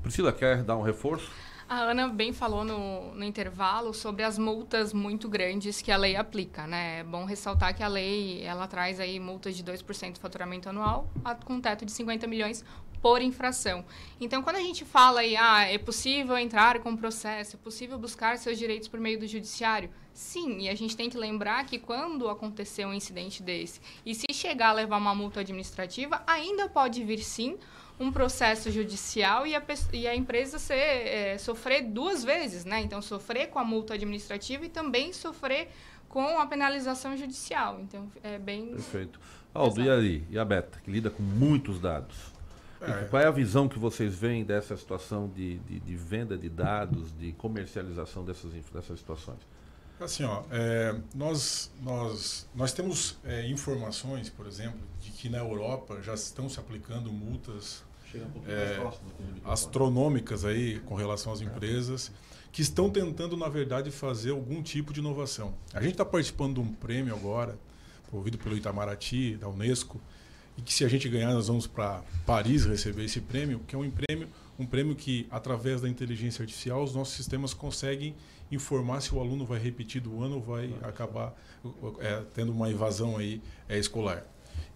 Speaker 1: Priscila, quer dar um reforço?
Speaker 6: A Ana bem falou no, no, intervalo sobre as multas muito grandes que a lei aplica, né? É bom ressaltar que a lei, ela traz aí multas de 2% do faturamento anual, com um teto de 50 milhões por infração. Então, quando a gente fala aí, ah, é possível entrar com processo, é possível buscar seus direitos por meio do judiciário, sim, e a gente tem que lembrar que quando acontecer um incidente desse, e se chegar a levar uma multa administrativa, ainda pode vir sim um processo judicial e a, e a empresa ser, é, sofrer duas vezes, né? Então, sofrer com a multa administrativa e também sofrer com a penalização judicial. Então, é bem...
Speaker 1: Perfeito. Aldo, e ali? E a Beta, que lida com muitos dados? É. Qual é a visão que vocês veem dessa situação de, de, de venda de dados, de comercialização dessas, dessas situações?
Speaker 7: Assim, ó, é, nós, nós, nós temos é, informações, por exemplo, de que na Europa já estão se aplicando multas um é, astronômicas aí com relação às empresas que estão tentando, na verdade, fazer algum tipo de inovação. A gente está participando de um prêmio agora, promovido pelo Itamaraty, da Unesco, e que se a gente ganhar nós vamos para Paris receber esse prêmio, que é um prêmio, um prêmio que através da inteligência artificial os nossos sistemas conseguem informar se o aluno vai repetir do ano ou vai acabar é, tendo uma evasão aí é, escolar.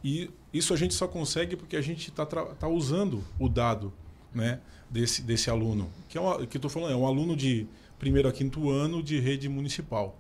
Speaker 7: E isso a gente só consegue porque a gente está tá usando o dado né, desse, desse aluno, que é uma, que estou falando é um aluno de primeiro a quinto ano de rede municipal.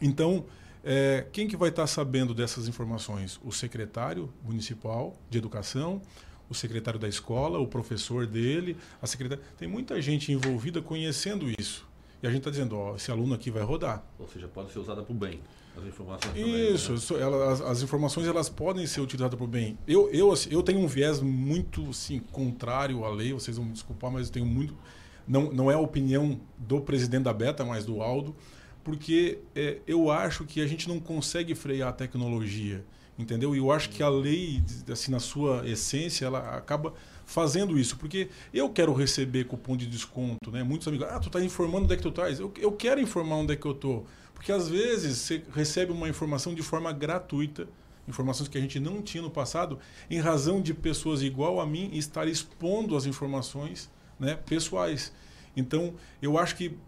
Speaker 7: Então é, quem que vai estar sabendo dessas informações? O secretário municipal de educação, o secretário da escola, o professor dele, a secretária. Tem muita gente envolvida conhecendo isso. E a gente está dizendo, ó, esse aluno aqui vai rodar.
Speaker 1: Ou seja, pode ser usada para o bem. As informações
Speaker 7: Isso, também, né? ela, as, as, informações elas podem ser utilizadas para o bem. Eu, eu, assim, eu tenho um viés muito assim, contrário à lei, vocês vão me desculpar, mas eu tenho muito. Não, não é a opinião do presidente da Beta, mas do Aldo porque é, eu acho que a gente não consegue frear a tecnologia, entendeu? E eu acho que a lei, assim, na sua essência, ela acaba fazendo isso, porque eu quero receber cupom de desconto, né? Muitos amigos, ah, tu tá informando onde é que tu estás. Eu, eu quero informar onde é que eu tô, porque às vezes você recebe uma informação de forma gratuita, informações que a gente não tinha no passado, em razão de pessoas igual a mim estar expondo as informações, né, pessoais. Então, eu acho que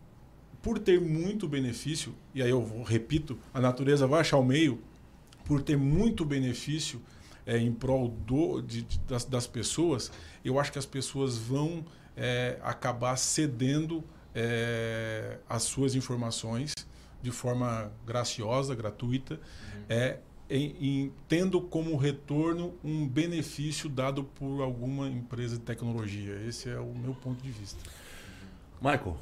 Speaker 7: por ter muito benefício, e aí eu repito, a natureza vai achar o meio, por ter muito benefício é, em prol do, de, de, das, das, pessoas, eu acho que as pessoas vão é, acabar cedendo é, as suas informações de forma graciosa, gratuita, uhum. é, em, em, tendo como retorno um benefício dado por alguma empresa de tecnologia. Esse é o meu ponto de vista.
Speaker 1: Michael,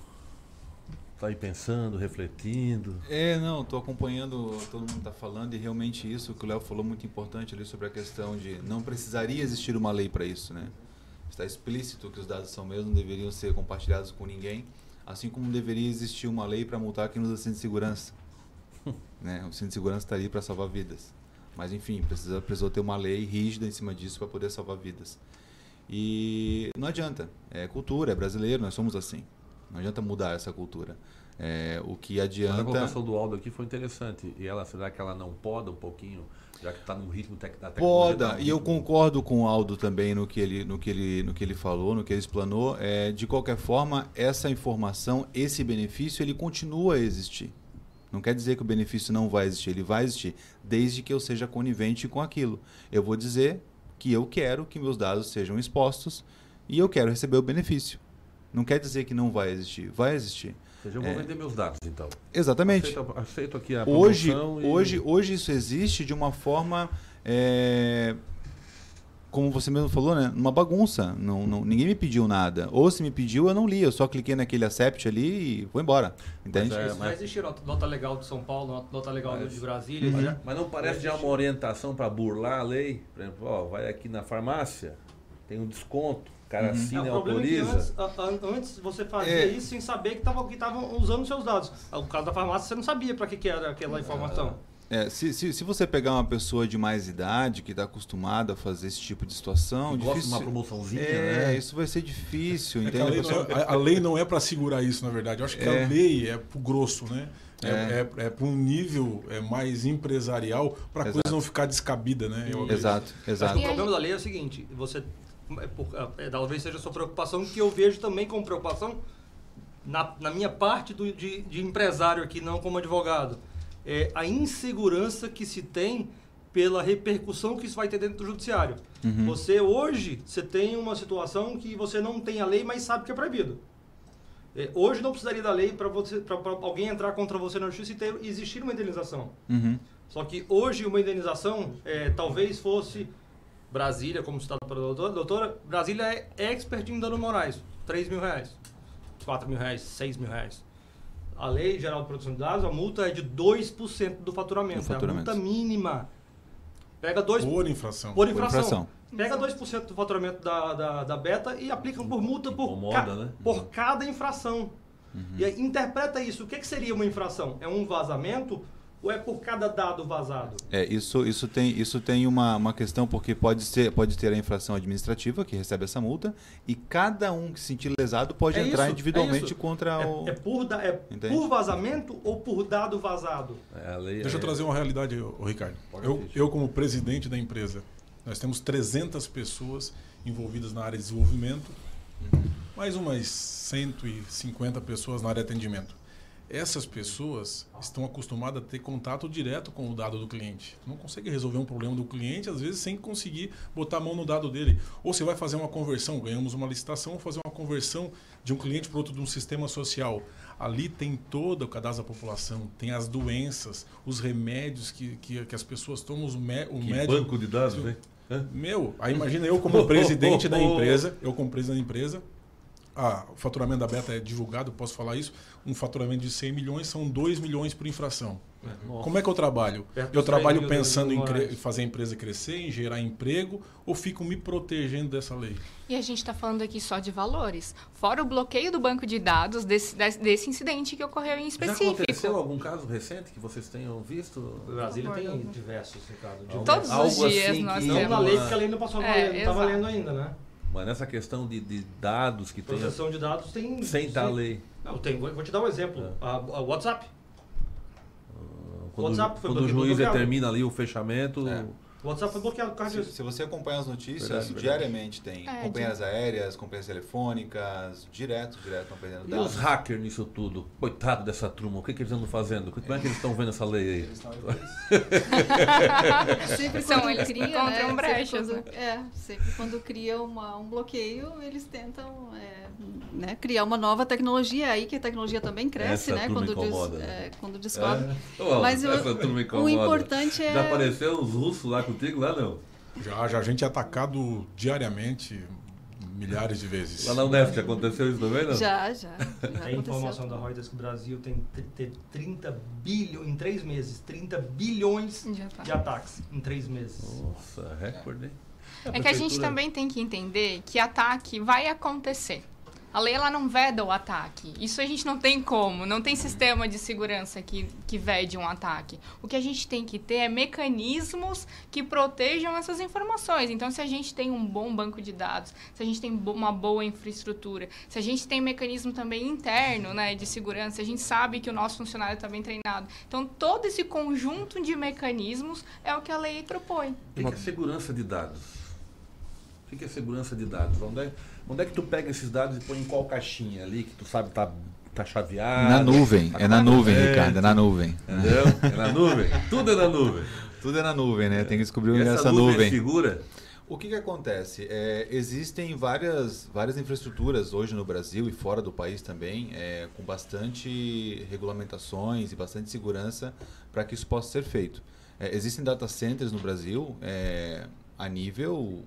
Speaker 1: Está aí pensando, refletindo?
Speaker 4: É, não, estou acompanhando, todo mundo está falando e realmente isso que o Léo falou muito importante ali sobre a questão de não precisaria existir uma lei para isso, né? Está explícito que os dados são meus, não deveriam ser compartilhados com ninguém, assim como deveria existir uma lei para multar quem usa cinto de segurança. né? O cinto de segurança está ali para salvar vidas. Mas enfim, precisa, precisou ter uma lei rígida em cima disso para poder salvar vidas. E não adianta, é cultura, é brasileiro, nós somos assim. Não adianta mudar essa cultura. É, o que adianta.
Speaker 1: a colocação do Aldo aqui foi interessante. E ela, será que ela não poda um pouquinho, já que está no ritmo tec da
Speaker 4: tecnologia? Poda, tá e eu concordo com o Aldo também no que ele, no que ele, no que ele falou, no que ele explanou. É, de qualquer forma, essa informação, esse benefício, ele continua a existir. Não quer dizer que o benefício não vai existir, ele vai existir, desde que eu seja conivente com aquilo. Eu vou dizer que eu quero que meus dados sejam expostos e eu quero receber o benefício. Não quer dizer que não vai existir. Vai existir.
Speaker 1: Ou seja, eu vou é... vender meus dados, então.
Speaker 4: Exatamente.
Speaker 1: Aceito, aceito aqui a
Speaker 4: hoje,
Speaker 1: e...
Speaker 4: hoje, hoje isso existe de uma forma... É... Como você mesmo falou, né? Uma bagunça. Não, não, ninguém me pediu nada. Ou se me pediu, eu não li. Eu só cliquei naquele accept ali e vou embora. Entende? Mas,
Speaker 2: é, mas... Já existe nota legal de São Paulo, nota legal mas... de Brasília.
Speaker 1: Uhum. Mas não parece já uma orientação para burlar a lei? Por exemplo, ó, vai aqui na farmácia, tem um desconto cara uhum. assina e é, autoriza.
Speaker 2: É antes, antes, você fazia é. isso sem saber que estavam que usando seus dados. O caso da farmácia, você não sabia para que, que era aquela informação.
Speaker 4: É, se, se, se, você pegar uma pessoa de mais idade que está acostumada a fazer esse tipo de situação,
Speaker 1: e difícil, uma promoçãozinha,
Speaker 4: é,
Speaker 1: né?
Speaker 4: isso vai ser difícil.
Speaker 7: É a, lei não, é, a, lei não, é para segurar isso, na verdade. Eu acho que a é. lei é pro grosso, né? É, é, é, para um nível é, mais empresarial para a coisa não ficar descabida, né?
Speaker 4: Eu exato, exato.
Speaker 2: o problema da lei é o seguinte: você é é, talvez seja a sua preocupação, que eu vejo também como preocupação na, na minha parte do, de, de, empresário aqui, não como advogado. É a insegurança que se tem pela repercussão que isso vai ter dentro do judiciário. Uhum. Você hoje, você tem uma situação que você não tem a lei, mas sabe que é proibido. É, hoje não precisaria da lei para alguém entrar contra você na justiça e ter, existir uma indenização.
Speaker 4: Uhum.
Speaker 2: Só que hoje uma indenização é, talvez fosse Brasília, como citado pela doutora, doutora, Brasília é expert em danos morais. 3 mil reais, 4 mil reais, 6 mil reais. A Lei Geral de Proteção de Dados, a multa é de 2% do faturamento. Do faturamento. É a multa mínima. Pega 2...
Speaker 7: Por infração.
Speaker 2: Por infração. Por infração. Pega 2% do faturamento da, da, da beta e aplica por multa por, Incomoda, ca, né? por cada infração. Uhum. E aí, interpreta isso. O que, que seria uma infração? É um vazamento ou é por cada dado vazado?
Speaker 4: É, isso, isso tem, isso tem uma, uma questão, porque pode, ser, pode ter a infração administrativa que recebe essa multa, e cada um que se sentir lesado pode é entrar isso, individualmente é contra
Speaker 2: é,
Speaker 4: o.
Speaker 2: É, por, da, é por vazamento ou por dado vazado?
Speaker 7: É, Deixa eu trazer uma realidade, Ricardo. Eu, eu, como presidente da empresa, nós temos 300 pessoas envolvidas na área de desenvolvimento, mais umas 150 pessoas na área de atendimento essas pessoas estão acostumadas a ter contato direto com o dado do cliente. Não consegue resolver um problema do cliente, às vezes, sem conseguir botar a mão no dado dele. Ou você vai fazer uma conversão, ganhamos uma licitação, vou fazer uma conversão de um cliente para outro de um sistema social. Ali tem todo o cadastro da população, tem as doenças, os remédios que, que, que as pessoas tomam, os mé o
Speaker 1: que
Speaker 7: médico.
Speaker 1: banco de dados, né?
Speaker 7: Meu, aí imagina eu como presidente da empresa, eu como presidente da empresa, ah, o faturamento da Beta é divulgado, posso falar isso, um faturamento de 100 milhões são 2 milhões por infração. Nossa. Como é que eu trabalho? Perto eu trabalho pensando em fazer a empresa crescer, em gerar emprego, ou fico me protegendo dessa lei?
Speaker 6: E a gente está falando aqui só de valores. Fora o bloqueio do banco de dados desse, desse incidente que ocorreu em específico. Já
Speaker 1: aconteceu algum caso recente que vocês tenham visto?
Speaker 2: O Brasília tem diversos, Ricardo.
Speaker 6: Todos Algo os dias assim nós
Speaker 2: Não na lei, porque a lei não passou é, não está valendo ainda, né?
Speaker 1: Mas nessa questão de, de dados que tem.
Speaker 2: Proteção de dados tem.
Speaker 1: Sem a lei.
Speaker 2: Não, tem, vou, vou te dar um exemplo. A, a WhatsApp.
Speaker 1: Quando,
Speaker 2: WhatsApp foi
Speaker 1: quando o juiz
Speaker 2: bloqueado.
Speaker 1: determina ali o fechamento.
Speaker 4: É.
Speaker 2: O WhatsApp foi bloqueado por causa
Speaker 4: Se,
Speaker 2: disso.
Speaker 4: se você acompanha as notícias,
Speaker 1: Verdade, verdade.
Speaker 4: diariamente tem
Speaker 6: É,
Speaker 4: companhias aéreas, companhias telefônicas, direto, direto estão perdendo
Speaker 1: E
Speaker 4: dados.
Speaker 1: os hackers nisso tudo? Coitado dessa turma, o que, que eles andam fazendo? Como é que eles estão vendo essa lei aí?
Speaker 5: Eles.
Speaker 3: Sempre
Speaker 6: São
Speaker 3: quando
Speaker 6: eles que
Speaker 3: cria,
Speaker 6: encontram
Speaker 3: né, sempre
Speaker 6: brechas,
Speaker 3: quando- É, sempre quando cria uma, um bloqueio, eles tentam é, né, criar uma nova tecnologia. É aí que a tecnologia também cresce,
Speaker 1: Essa
Speaker 3: né? Quando, des-
Speaker 1: né?
Speaker 3: é, quando descobre.
Speaker 1: É.
Speaker 3: Mas eu-
Speaker 1: essa turma
Speaker 3: o
Speaker 1: incomoda.
Speaker 3: importante é.
Speaker 1: Já apareceram os russos lá contigo? Lá não.
Speaker 7: Já, já a gente é atacado diariamente, milhares de vezes.
Speaker 1: Lá na Unesc aconteceu isso também, não?
Speaker 3: Já, já. já
Speaker 2: Tem informação da Reuters que o Brasil tem tr- ter 30 bilhões, em três meses, 30 bilhões
Speaker 6: tá.
Speaker 2: de ataques em três meses.
Speaker 1: Nossa, recorde, hein?
Speaker 6: É que a gente também tem que entender que ataque vai acontecer. A lei ela não veda o ataque. Isso a gente não tem como. Não tem sistema de segurança que, que vede um ataque. O que a gente tem que ter é mecanismos que protejam essas informações. Então, se a gente tem um bom banco de dados, se a gente tem uma boa infraestrutura, se a gente tem mecanismo também interno né, de segurança, a gente sabe que o nosso funcionário está bem treinado. Então, todo esse conjunto de mecanismos é o que a lei propõe.
Speaker 1: O que é segurança de dados? O que é segurança de dados? Onde é, onde é que tu pega esses dados e põe em qual caixinha ali que tu sabe tá, tá chaveado?
Speaker 4: Na nuvem,
Speaker 1: tá
Speaker 4: é na nuvem,
Speaker 1: correto,
Speaker 4: Ricardo, é na nuvem.
Speaker 1: Entendeu? É na nuvem? Tudo é na nuvem.
Speaker 4: Tudo é na nuvem, né? Tem que descobrir onde é essa
Speaker 1: nuvem é
Speaker 4: nuvem.
Speaker 1: segura?
Speaker 4: O que, que acontece? É, existem várias, várias infraestruturas hoje no Brasil e fora do país também, é, com bastante regulamentações e bastante segurança para que isso possa ser feito. É, existem data centers no Brasil é, a nível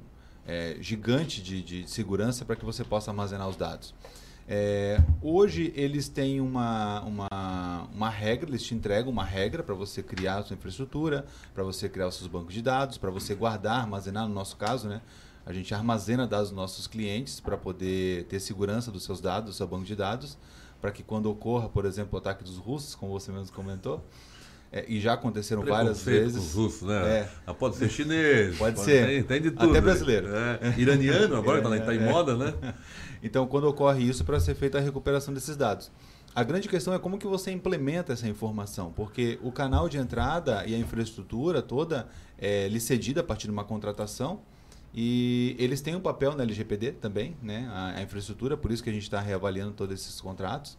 Speaker 4: é, gigante de, de segurança para que você possa armazenar os dados. É, hoje eles têm uma, uma, uma regra, eles te entregam uma regra para você criar a sua infraestrutura, para você criar os seus bancos de dados, para você guardar, armazenar, no nosso caso, né? A gente armazena dados dos nossos clientes para poder ter segurança dos seus dados, do seu banco de dados, para que quando ocorra, por exemplo, o ataque dos russos, como você mesmo comentou, é, e já aconteceram várias vezes.
Speaker 1: com os russos, né?
Speaker 4: É.
Speaker 1: Ah, pode ser chinês.
Speaker 4: Pode ser.
Speaker 1: Tem, tem de
Speaker 4: Até
Speaker 1: tudo. né?
Speaker 4: brasileiro.
Speaker 1: É. Iraniano agora, tá, tá em moda, né?
Speaker 4: Então, quando ocorre isso, para ser feita a recuperação desses dados. A grande questão é como que você implementa essa informação, porque o canal de entrada e a infraestrutura toda é lhe cedida a partir de uma contratação e eles têm um papel na LGPD também, né? a, a infraestrutura, por isso que a gente está reavaliando todos esses contratos.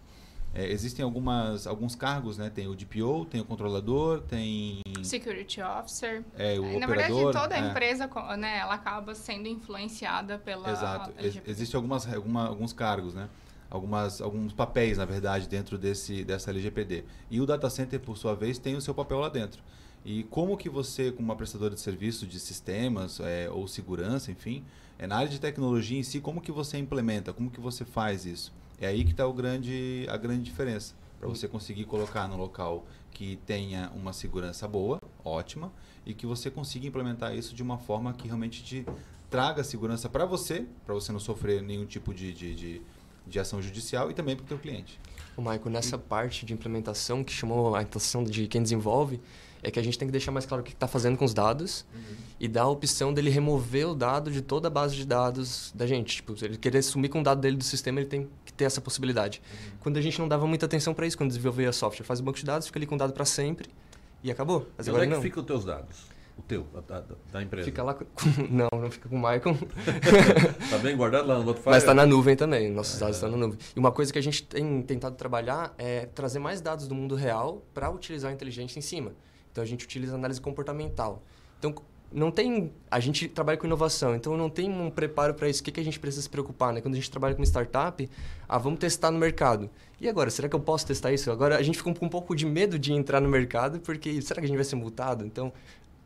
Speaker 4: É, existem algumas, alguns cargos, né? Tem o DPO, tem o controlador, tem
Speaker 6: Security Officer.
Speaker 4: é, o
Speaker 6: Na verdade,
Speaker 4: operador.
Speaker 6: toda a
Speaker 4: é.
Speaker 6: empresa, né, ela acaba sendo influenciada pela
Speaker 4: Exato. Ex. Existem algumas, alguma, alguns cargos, né? Algumas, alguns papéis, na verdade, dentro desse, dessa LGPD. E o data center, por sua vez, tem o seu papel lá dentro. E como que você, como uma prestadora de serviço de sistemas é, ou segurança, enfim, é, na área de tecnologia em si, como que você implementa, como que você faz isso? É aí que está grande, a grande diferença. Para você conseguir colocar no local que tenha uma segurança boa, ótima, e que você consiga implementar isso de uma forma que realmente te traga segurança para você, para você não sofrer nenhum tipo de, de, de, de ação judicial e também para o teu cliente.
Speaker 5: O Michael, nessa parte de implementação que chamou a atenção de quem desenvolve, é que a gente tem que deixar mais claro o que está fazendo com os dados e dar a opção dele remover o dado de toda a base de dados da gente. Tipo, se ele querer sumir com o dado dele do sistema, ele tem que ter essa possibilidade. Quando a gente não dava muita atenção para isso, quando desenvolvia software, faz o banco de dados, fica ali com o dado para sempre e acabou. Mas
Speaker 1: Mas
Speaker 5: agora
Speaker 1: onde é que
Speaker 5: não.
Speaker 1: ficam os teus dados? O teu, da, da- empresa.
Speaker 5: Fica lá com... Não, não fica com o Michael.
Speaker 1: Tá bem guardado lá no Spotify?
Speaker 5: Mas está na nuvem também, nossos dados estão na nuvem. E uma coisa que a gente tem tentado trabalhar é trazer mais dados do mundo real para utilizar a inteligência em cima. Então a gente utiliza análise comportamental. Então não tem, a gente trabalha com inovação, então não tem um preparo para isso. O que, que a gente precisa se preocupar, né? Quando a gente trabalha com startup, ah, vamos testar no mercado. E agora, será que eu posso testar isso? Agora a gente fica com um pouco de medo de entrar no mercado, porque será que a gente vai ser multado? Então,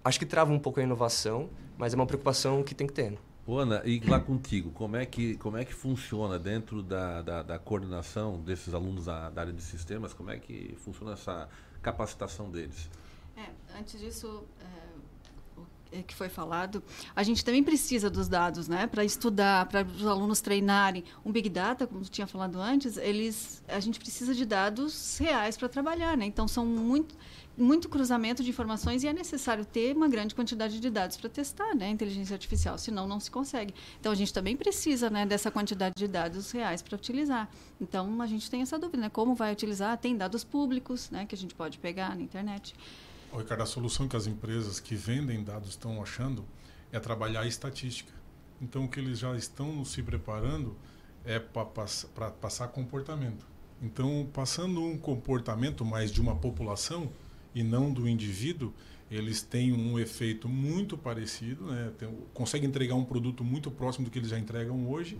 Speaker 5: acho que trava um pouco a inovação, mas é uma preocupação que tem que ter. né?
Speaker 1: Ô, Ana, e lá contigo, como é que, como é que funciona dentro da, da, da coordenação desses alunos da, da área de sistemas? Como é que funciona essa capacitação deles?
Speaker 3: É, antes disso, é, que foi falado, a gente também precisa dos dados, né, para estudar, para os alunos treinarem. Um big data, como tinha falado antes, eles, a gente precisa de dados reais para trabalhar, né? Então são muito muito cruzamento de informações e é necessário ter uma grande quantidade de dados para testar né, a inteligência artificial, senão não se consegue. Então a gente também precisa né, dessa quantidade de dados reais para utilizar. Então a gente tem essa dúvida, né? Como vai utilizar? Tem dados públicos né, que a gente pode pegar na internet.
Speaker 7: Ô, Ricardo, a solução que as empresas que vendem dados estão achando é trabalhar a estatística. Então, o que eles já estão se preparando é para passar comportamento. Então, passando um comportamento mais de uma população e não do indivíduo, eles têm um efeito muito parecido, né? Tem, conseguem entregar um produto muito próximo do que eles já entregam hoje.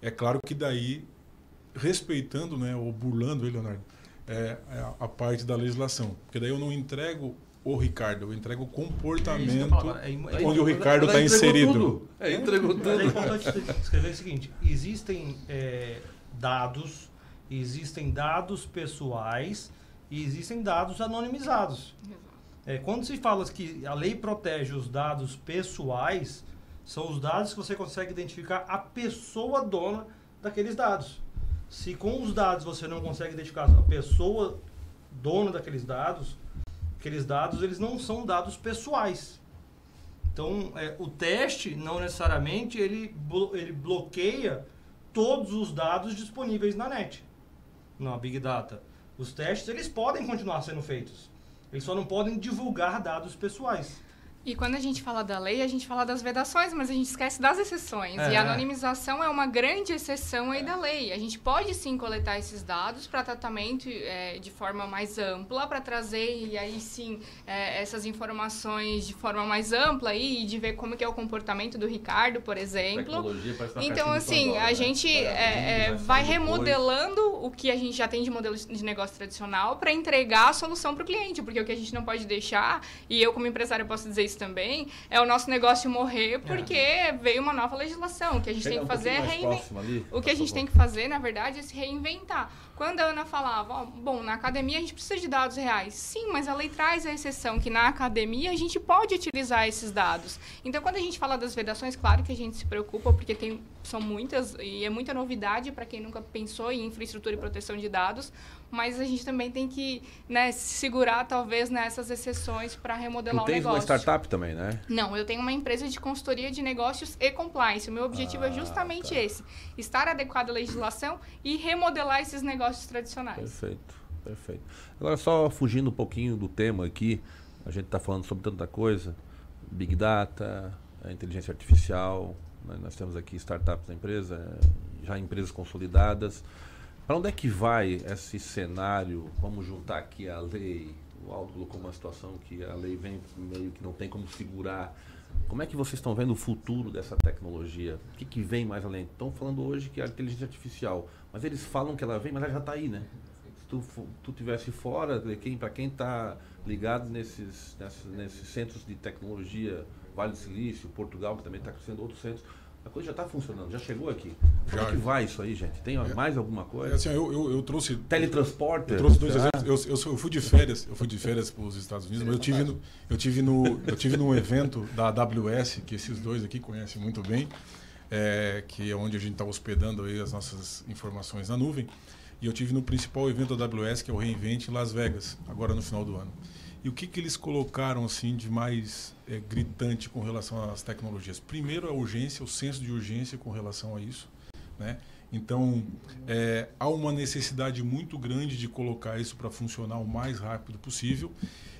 Speaker 7: É claro que daí, respeitando, né, ou burlando, hein, Leonardo, é, é a parte da legislação. Porque daí eu não entrego o Ricardo, eu entrego o comportamento é, é, onde o Ricardo está inserido.
Speaker 2: Tudo. É, entregou tudo. É importante escrever o seguinte: existem é, dados, existem dados pessoais e existem dados anonimizados. É, quando se fala que a lei protege os dados pessoais, são os dados que você consegue identificar a pessoa dona daqueles dados. Se com os dados você não consegue identificar a pessoa dona daqueles dados, aqueles dados eles não são dados pessoais. Então, é, o teste não necessariamente ele, ele bloqueia todos os dados disponíveis na net, na Big Data. Os testes eles podem continuar sendo feitos. Eles só não podem divulgar dados pessoais.
Speaker 6: E quando a gente fala da lei, a gente fala das vedações, mas a gente esquece das exceções. É. E a anonimização é uma grande exceção aí é. da lei. A gente pode sim coletar esses dados para tratamento é, de forma mais ampla, para trazer e aí sim é, essas informações de forma mais ampla aí, e de ver como que é o comportamento do Ricardo, por exemplo. Então, assim, a né? gente é, é, vai remodelando depois. o que a gente já tem de modelo de negócio tradicional para entregar a solução para o cliente, porque o que a gente não pode deixar, e eu como empresário posso dizer isso também, é o nosso negócio morrer porque é. veio uma nova legislação. O que a gente tem que fazer um é reinventar. O que a gente tem que fazer, na verdade, é se reinventar. Quando a Ana falava, ó, bom, na academia a gente precisa de dados reais. Sim, mas a lei traz a exceção que na academia a gente pode utilizar esses dados. Então, quando a gente fala das vedações, claro que a gente se preocupa, porque tem, são muitas e é muita novidade para quem nunca pensou em infraestrutura e proteção de dados, mas a gente também tem que né, segurar, talvez, nessas exceções para remodelar o negócio.
Speaker 1: uma startup também, né?
Speaker 6: Não, eu tenho uma empresa de consultoria de negócios e compliance. O meu objetivo é ah, é justamente tá. esse: estar adequado à legislação e remodelar esses negócios negócios tradicionais.
Speaker 1: Perfeito, perfeito. Agora, só fugindo um pouquinho do tema aqui, a gente está falando sobre tanta coisa, Big Data, inteligência artificial, né? nós temos aqui startups da empresa, já empresas consolidadas. Para onde é que vai esse cenário? Vamos juntar aqui a lei. O Aldo colocou uma situação que a lei vem meio que não tem como segurar como é que vocês estão vendo o futuro dessa tecnologia? O que, que vem mais além? Estão falando hoje que é a inteligência artificial, mas eles falam que ela vem, mas ela já está aí, né? Se tu, tu tivesse fora, quem, para quem está ligado nesses, nesses, nesses centros de tecnologia, Vale do Silício, Portugal, que também está crescendo outros centros, a coisa já está funcionando, já chegou aqui. Como já. é que vai isso aí, gente? Tem é, mais alguma coisa?
Speaker 7: É assim, eu, eu, eu, trouxe.
Speaker 1: Teletransporte?
Speaker 7: Eu trouxe dois exemplos. Eu, eu, eu, fui de férias, eu fui de férias para os Estados Unidos, mas eu tive, no, eu, tive no, eu tive num evento da AWS, que esses dois aqui conhecem muito bem, é, que é onde a gente está hospedando aí as nossas informações na nuvem. E eu tive no principal evento da AWS, que é o Reinvent em Las Vegas, agora no final do ano. E o que, que eles colocaram assim de mais é, gritante com relação às tecnologias? Primeiro, a urgência, o senso de urgência com relação a isso. Né? Então, é, há uma necessidade muito grande de colocar isso para funcionar o mais rápido possível.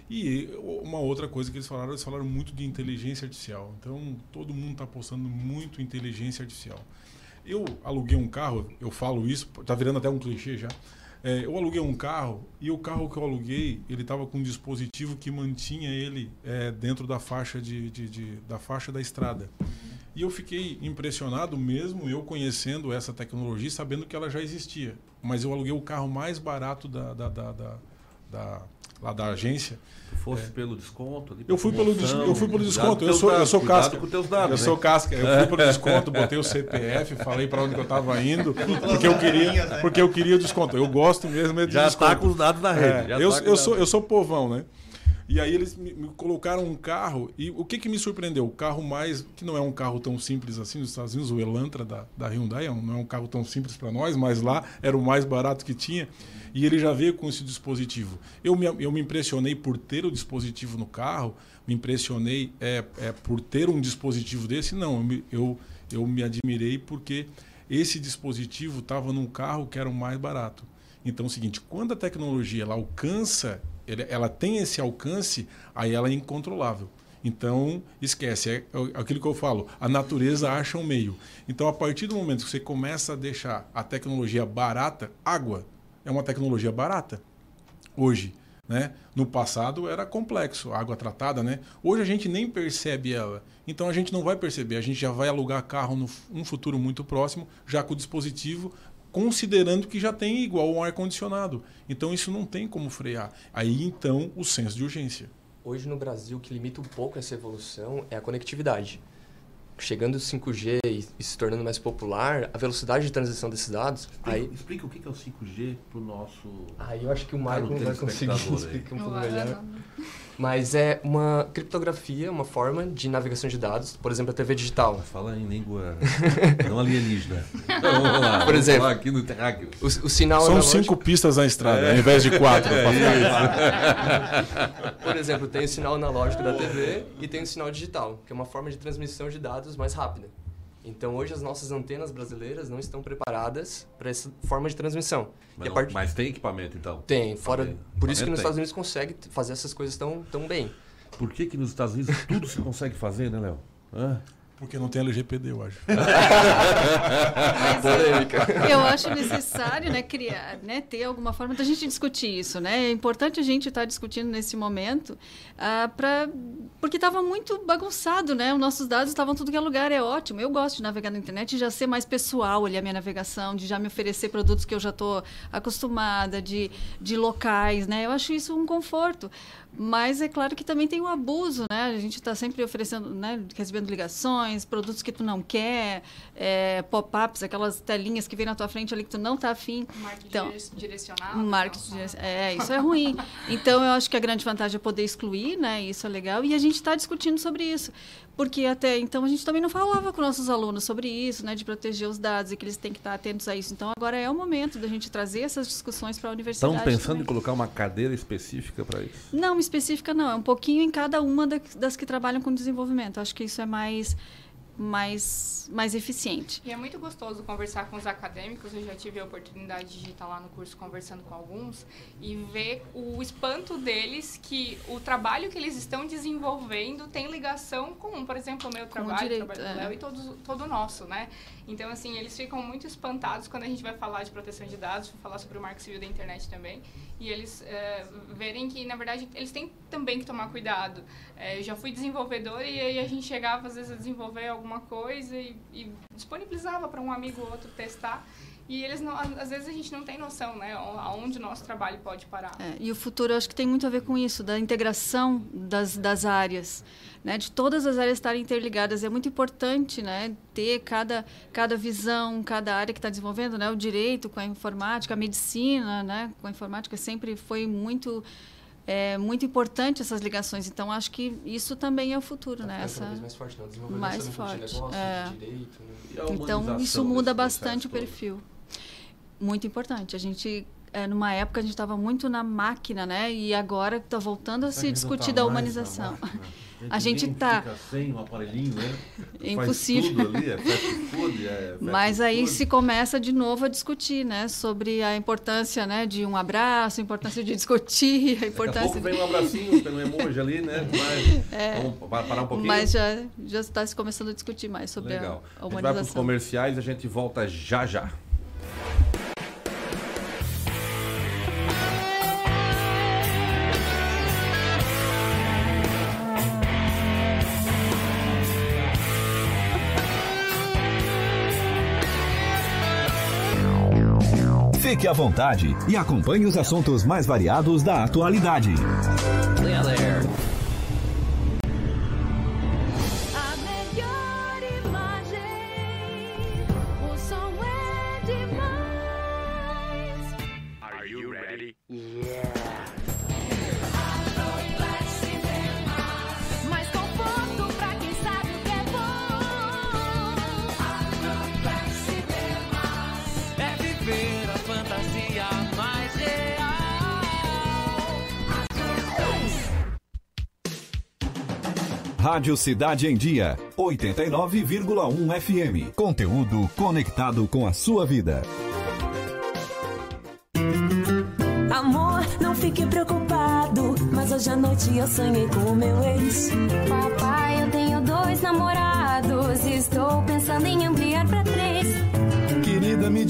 Speaker 7: E uma outra coisa que eles falaram, eles falaram muito de inteligência artificial. Então, todo mundo está apostando muito em inteligência artificial. Eu aluguei um carro, eu falo isso, está virando até um clichê já. É, eu aluguei um carro e o carro que eu aluguei ele estava com um dispositivo que mantinha ele é, dentro da faixa de, de, de, da faixa da estrada. E eu fiquei impressionado mesmo eu conhecendo essa tecnologia, sabendo que ela já existia. Mas eu aluguei o carro mais barato da, da, da, da, da lá da agência.
Speaker 1: Tu fosse é. pelo desconto?
Speaker 7: eu fui pelo, eu fui pelo desconto. Eu sou, eu sou casca.
Speaker 1: Com teus dados,
Speaker 7: eu sou casca. Eu fui pelo desconto, botei o CPF, falei para onde eu estava indo, porque eu queria, né? porque eu queria o desconto. Eu gosto mesmo de
Speaker 1: Já
Speaker 7: desconto.
Speaker 1: está com os dados na rede.
Speaker 7: É, eu, tá eu, sou, eu sou povão, né? E aí eles me, colocaram um carro, e o que, que me surpreendeu? O carro mais, que não é um carro tão simples assim nos Estados Unidos, o Elantra da, da Hyundai, é não é um carro tão simples para nós, mas lá era o mais barato que tinha, e ele já veio com esse dispositivo. Eu me, eu me impressionei por ter o dispositivo no carro, me impressionei é, é, por ter um dispositivo desse, não, eu me, eu, eu me admirei porque esse dispositivo estava num carro que era o mais barato. Então é o seguinte, quando a tecnologia ela alcança, ela tem esse alcance, aí ela é incontrolável. Então, esquece, é aquilo que eu falo, a natureza acha um meio. Então, a partir do momento que você começa a deixar a tecnologia barata, água é uma tecnologia barata hoje. Né? No passado era complexo, água tratada, né? Hoje a gente nem percebe ela. Então a gente não vai perceber, a gente já vai alugar carro no um futuro muito próximo, já com o dispositivo, considerando que já tem igual um ar-condicionado. Então isso não tem como frear. Aí então o senso de urgência.
Speaker 5: Hoje no Brasil, o que limita um pouco essa evolução é a conectividade. Chegando o 5G e, se tornando mais popular, a velocidade de transição desses dados. Aí,
Speaker 1: Explica o que que é o 5G pro nosso.
Speaker 5: aí eu acho que o
Speaker 1: não
Speaker 5: vai conseguir explicar um pouco melhor. Mas é uma criptografia, uma forma de navegação de dados, por exemplo, a TV digital.
Speaker 1: Fala em língua não alienígena. Então, vamos lá.
Speaker 5: Por
Speaker 1: vamos
Speaker 5: exemplo,
Speaker 1: falar aqui no terráqueo.
Speaker 5: O, o sinal
Speaker 7: São
Speaker 5: analógico-
Speaker 7: cinco pistas na estrada, ao invés de quatro. ficar-
Speaker 5: Por exemplo, tem o sinal analógico da TV e tem o sinal digital, que é uma forma de transmissão de dados mais rápida. Então, hoje as nossas antenas brasileiras não estão preparadas para essa forma de transmissão.
Speaker 1: Mas,
Speaker 5: a
Speaker 1: não-
Speaker 5: part-
Speaker 1: mas tem equipamento então?
Speaker 5: Tem, fora.
Speaker 1: Equipamento
Speaker 5: Por isso que
Speaker 1: tem.
Speaker 5: nos Estados Unidos consegue fazer essas coisas tão, tão bem.
Speaker 1: Por que, que nos Estados Unidos tudo se consegue fazer, né, Léo?
Speaker 7: Porque não tem LGPD, eu acho.
Speaker 5: Polêmica.
Speaker 3: Eu acho necessário, né, criar, né, ter alguma forma da gente discutir isso, né? É importante a gente estar discutindo nesse momento, ah, pra, porque estava muito bagunçado, né? Os nossos dados estavam tudo que é lugar, é ótimo. Eu gosto de navegar na internet e já ser mais pessoal ali a minha navegação, de já me oferecer produtos que eu já estou acostumada, de, de locais, né? Eu acho isso um conforto. Mas é claro que também tem o abuso, né? A gente está sempre oferecendo, né, recebendo ligações, produtos que tu não quer, é, pop-ups, aquelas telinhas que vem na tua frente ali que tu não tá afim.
Speaker 6: Marketing
Speaker 3: Então,
Speaker 6: dire- direcionado.
Speaker 3: Marketing, direc- é, isso é ruim. Então, eu acho que a grande vantagem é poder excluir, né? Isso é legal. E a gente está discutindo sobre isso. Porque até então a gente também não falava com nossos alunos sobre isso, né? De proteger os dados e que eles têm que estar atentos a isso. Então, agora é o momento da gente trazer essas discussões para a universidade.
Speaker 1: Estão pensando
Speaker 3: também.
Speaker 1: em colocar uma cadeira específica para isso?
Speaker 3: Não, específica não. É um pouquinho em cada uma da- das que trabalham com desenvolvimento. Acho que isso é mais, mais, mais eficiente.
Speaker 6: E é muito gostoso conversar com os acadêmicos. Eu já tive a oportunidade de estar lá no curso conversando com alguns e ver o espanto deles que o trabalho que eles estão desenvolvendo tem ligação com, por exemplo, o meu trabalho,
Speaker 3: direito,
Speaker 6: o trabalho do
Speaker 3: é.
Speaker 6: Léo e todos, todo o nosso, né? Então, assim, eles ficam muito espantados quando a gente vai falar de proteção de dados, falar sobre o marco civil da internet também, e eles eh, verem que, na verdade, eles têm também que tomar cuidado. Eh, eu já fui desenvolvedora e aí a gente chegava, às vezes, a desenvolver alguma coisa e, e disponibilizava para um amigo ou outro testar, e eles, não, às vezes, a gente não tem noção, né, aonde o nosso trabalho pode parar.
Speaker 3: É, e o futuro, eu acho que tem muito a ver com isso, da integração das, das áreas, né? de todas as áreas estarem interligadas. É muito importante né? ter cada, cada visão, cada área que está desenvolvendo, né? o direito com a informática, a medicina né? com a informática sempre foi muito... É muito importante essas ligações, então acho que isso também é o futuro,
Speaker 5: Tá
Speaker 3: né? Essa
Speaker 5: mais forte, né?
Speaker 3: Mais forte.
Speaker 5: De negócio,
Speaker 3: é.
Speaker 5: de direito, né?
Speaker 3: Então isso muda bastante o
Speaker 1: processo todo?
Speaker 3: perfil. Muito importante. A gente é, numa época a gente estava muito na máquina, né? E agora está voltando a se
Speaker 1: Ainda
Speaker 3: discutir
Speaker 1: tá
Speaker 3: da humanização. A gente tá-
Speaker 1: fica sem um aparelhinho, né?
Speaker 3: É impossível.
Speaker 1: ali, é food, é
Speaker 3: Mas aí
Speaker 1: food.
Speaker 3: se começa de novo a discutir, né? Sobre a importância, né? De um abraço, a importância de discutir, a
Speaker 1: Daqui a
Speaker 3: importância.
Speaker 1: pouco vem um abracinho, tem um emoji ali, né? Mas, Vamos pa- parar um pouquinho?
Speaker 3: Mas já já está se começando a discutir mais sobre a,
Speaker 1: Legal.
Speaker 3: a
Speaker 1: A gente vai para os
Speaker 3: humanização.
Speaker 1: comerciais e a gente volta já já.
Speaker 11: Fique à vontade e acompanhe os assuntos mais variados da atualidade. Rádio Cidade em Dia, 89,1 FM. Conteúdo conectado com a sua vida.
Speaker 12: Amor, não fique preocupado. Mas hoje à noite eu sonhei com o meu ex.
Speaker 13: Papai, eu tenho dois namorados. Estou pensando em ampliar pra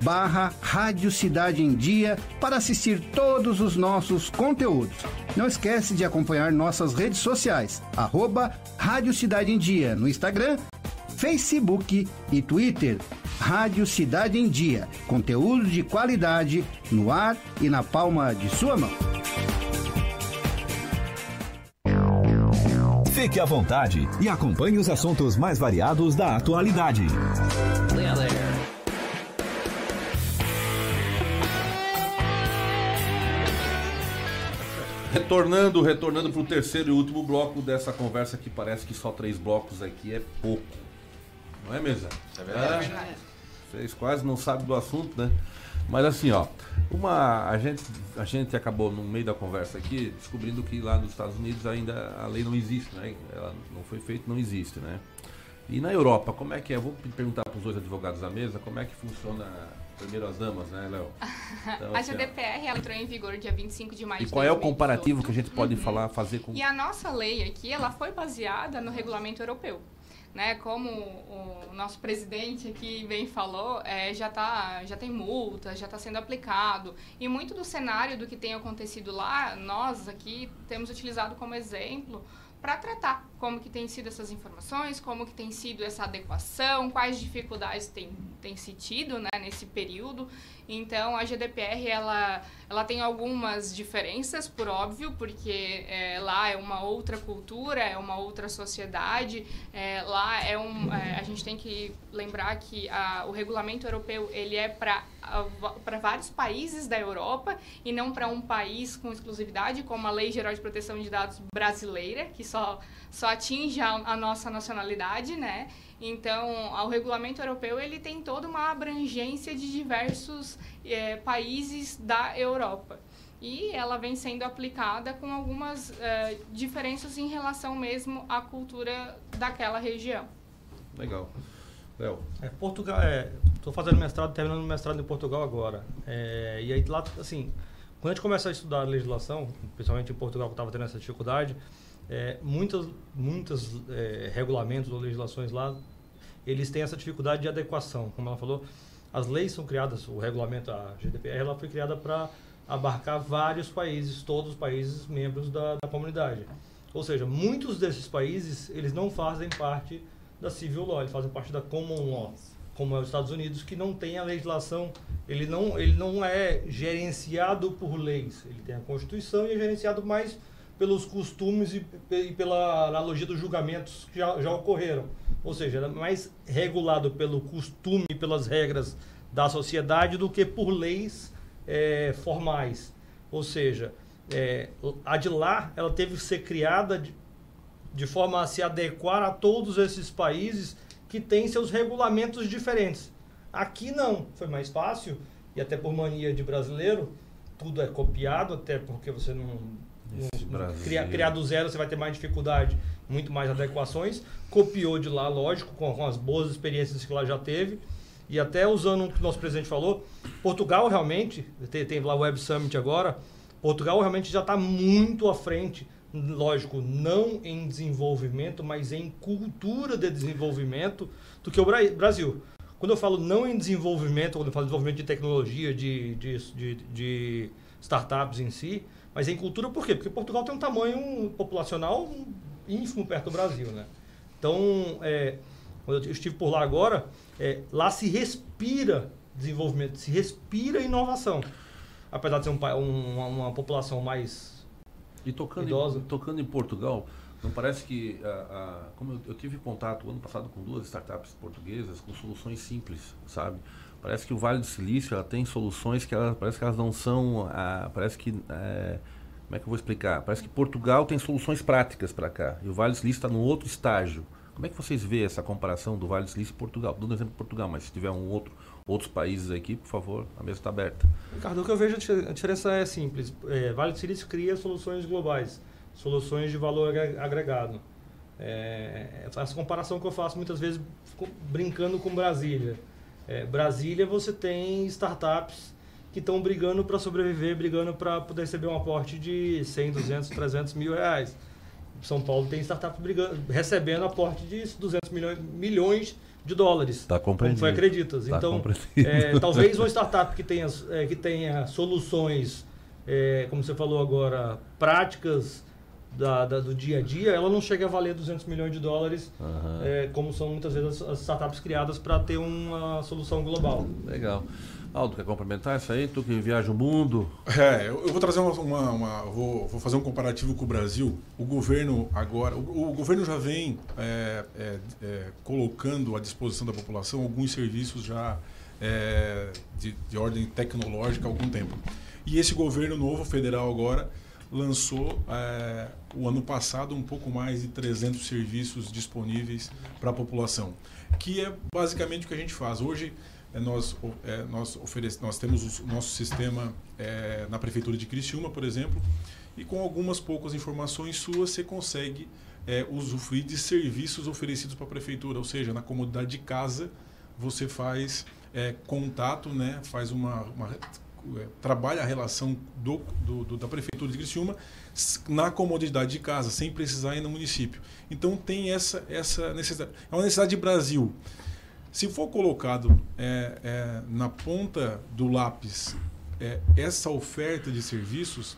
Speaker 14: barra Rádio Cidade em Dia para assistir todos os nossos conteúdos. Não esquece de acompanhar nossas redes sociais, arroba Rádio Cidade em Dia no Instagram, Facebook e Twitter. Rádio Cidade em Dia, conteúdo de qualidade no ar e na palma de sua mão.
Speaker 11: Fique à vontade e acompanhe os assuntos mais variados da atualidade.
Speaker 1: Retornando, retornando para o terceiro e último bloco dessa conversa que parece que só três blocos aqui é pouco. Não é, mesa?
Speaker 4: É verdade.
Speaker 1: É. Vocês quase não sabem do assunto, né? Mas assim, ó, uma a gente a gente acabou no meio da conversa aqui descobrindo que lá nos Estados Unidos ainda a lei não existe, né? Ela não foi feita, não existe, né? E na Europa, como é que é? Vou perguntar para os dois advogados da mesa como é que funciona primeiro as damas, né, Léo? Então,
Speaker 6: a
Speaker 1: assim,
Speaker 6: GDPR ela entrou em vigor dia 25 de maio
Speaker 1: E
Speaker 6: de
Speaker 1: qual é o
Speaker 6: 2018.
Speaker 1: comparativo que a gente pode
Speaker 6: Uhum.
Speaker 1: falar, fazer com
Speaker 6: E a nossa lei aqui, ela foi baseada no regulamento europeu. Né, como o nosso presidente aqui bem falou, é, já, tá, já tem multa, já está sendo aplicado. E muito do cenário do que tem acontecido lá, nós aqui temos utilizado como exemplo para tratar como que tem sido essas informações, como que tem sido essa adequação, quais dificuldades tem, tem se tido né, nesse período. Então, a GDPR, ela, ela tem algumas diferenças, por óbvio, porque é, lá é uma outra cultura, é uma outra sociedade. É, lá é um... é, a gente tem que lembrar que a, o regulamento europeu, ele é para para vários países da Europa e não para um país com exclusividade, como a Lei Geral de Proteção de Dados brasileira, que só, só atinge a, a nossa nacionalidade, né? Então, o regulamento europeu ele tem toda uma abrangência de diversos eh, países da Europa. E ela vem sendo aplicada com algumas eh, diferenças em relação mesmo à cultura daquela região.
Speaker 1: Legal. Léo.
Speaker 2: É, Portugal, é, tô fazendo mestrado, terminando o mestrado em Portugal agora. É, e aí lá, assim, quando a gente começa a estudar a legislação, principalmente em Portugal que estava tendo essa dificuldade, é, muitas, muitas é, regulamentos ou legislações lá, eles têm essa dificuldade de adequação. Como ela falou, as leis são criadas, o regulamento, a GDPR, ela foi criada para abarcar vários países, todos os países membros da, da comunidade. Ou seja, muitos desses países, eles não fazem parte da civil law, eles fazem parte da common law, como é os Estados Unidos, que não tem a legislação, ele não, ele não é gerenciado por leis, ele tem a Constituição e é gerenciado mais pelos costumes e, e pela analogia dos julgamentos que já, já ocorreram. Ou seja, é mais regulado pelo costume e pelas regras da sociedade do que por leis é, formais. Ou seja, é, a de lá ela teve que ser criada de, de forma a se adequar a todos esses países que têm seus regulamentos diferentes. Aqui não, foi mais fácil, e até por mania de brasileiro, tudo é copiado, até porque você não. Não criar, criar do zero você vai ter mais dificuldade, muito mais adequações. Copiou de lá, lógico, com, com as boas experiências que lá já teve. E até usando o que o nosso presidente falou, Portugal realmente, tem, tem lá o Web Summit agora, Portugal realmente já está muito à frente, lógico, não em desenvolvimento, mas em cultura de desenvolvimento do que o Brasil. Quando eu falo não em desenvolvimento, quando eu falo desenvolvimento de tecnologia, de, de, de, de startups em si, mas em cultura por quê? Porque Portugal tem um tamanho populacional ínfimo perto do Brasil, né? Então, é, quando eu estive por lá agora, é, lá se respira desenvolvimento, se respira inovação apesar de ser um, um, uma população mais
Speaker 1: e tocando
Speaker 2: idosa.
Speaker 1: Em, tocando em Portugal, não parece que, como eu, eu, tive contato ano passado com duas startups portuguesas com soluções simples, sabe? Parece que o Vale do Silício ela tem soluções que ela, parece que elas não são, parece que é, como é que eu vou explicar? Parece que Portugal tem soluções práticas para cá e o Vale do Silício está num outro estágio. Como é que vocês vê essa comparação do Vale do Silício e Portugal? Dando exemplo Portugal, mas se tiver um outro outros países aqui, por favor, a mesa está aberta.
Speaker 2: Ricardo, o que eu vejo a diferença é simples. É, vale do Silício cria soluções globais, soluções de valor agregado. É, essa comparação que eu faço muitas vezes brincando com Brasília. É, Brasília você tem startups que estão brigando para sobreviver, brigando para poder receber um aporte de 100, 200, 300 mil reais. São Paulo tem startups brigando, recebendo aporte de 200 milhões, milhões de dólares.
Speaker 1: Está compreendido.
Speaker 2: Como foi acreditas.
Speaker 1: Tá
Speaker 2: então, é, talvez uma startup que tenha, é, que tenha soluções, é, como você falou agora, práticas da, da, do dia a dia, ela não chega a valer 200 milhões de dólares, uhum. como são muitas vezes as, as startups criadas para ter uma solução global.
Speaker 1: Legal. Aldo, quer complementar isso aí? Tu que viaja o mundo.
Speaker 7: É, eu, vou trazer uma. uma, uma vou, vou, fazer um comparativo com o Brasil. O governo agora. O, o governo já vem é, é, é, colocando à disposição da população alguns serviços já é, de, de ordem tecnológica há algum tempo. E esse governo novo, federal agora, lançou é, o ano passado um pouco mais de 300 serviços disponíveis para a população, que é basicamente o que a gente faz. Hoje é, nós, é, nós, oferece, nós temos o nosso sistema na Prefeitura de Criciúma, por exemplo, e com algumas poucas informações suas você consegue usufruir de serviços oferecidos para a Prefeitura, ou seja, na comodidade de casa você faz contato, né, faz uma, uma trabalha a relação do, do, do, da Prefeitura de Criciúma na comodidade de casa, sem precisar ir no município. Então tem essa, essa necessidade. É uma necessidade de Brasil. Se for colocado é, é, na ponta do lápis é, essa oferta de serviços,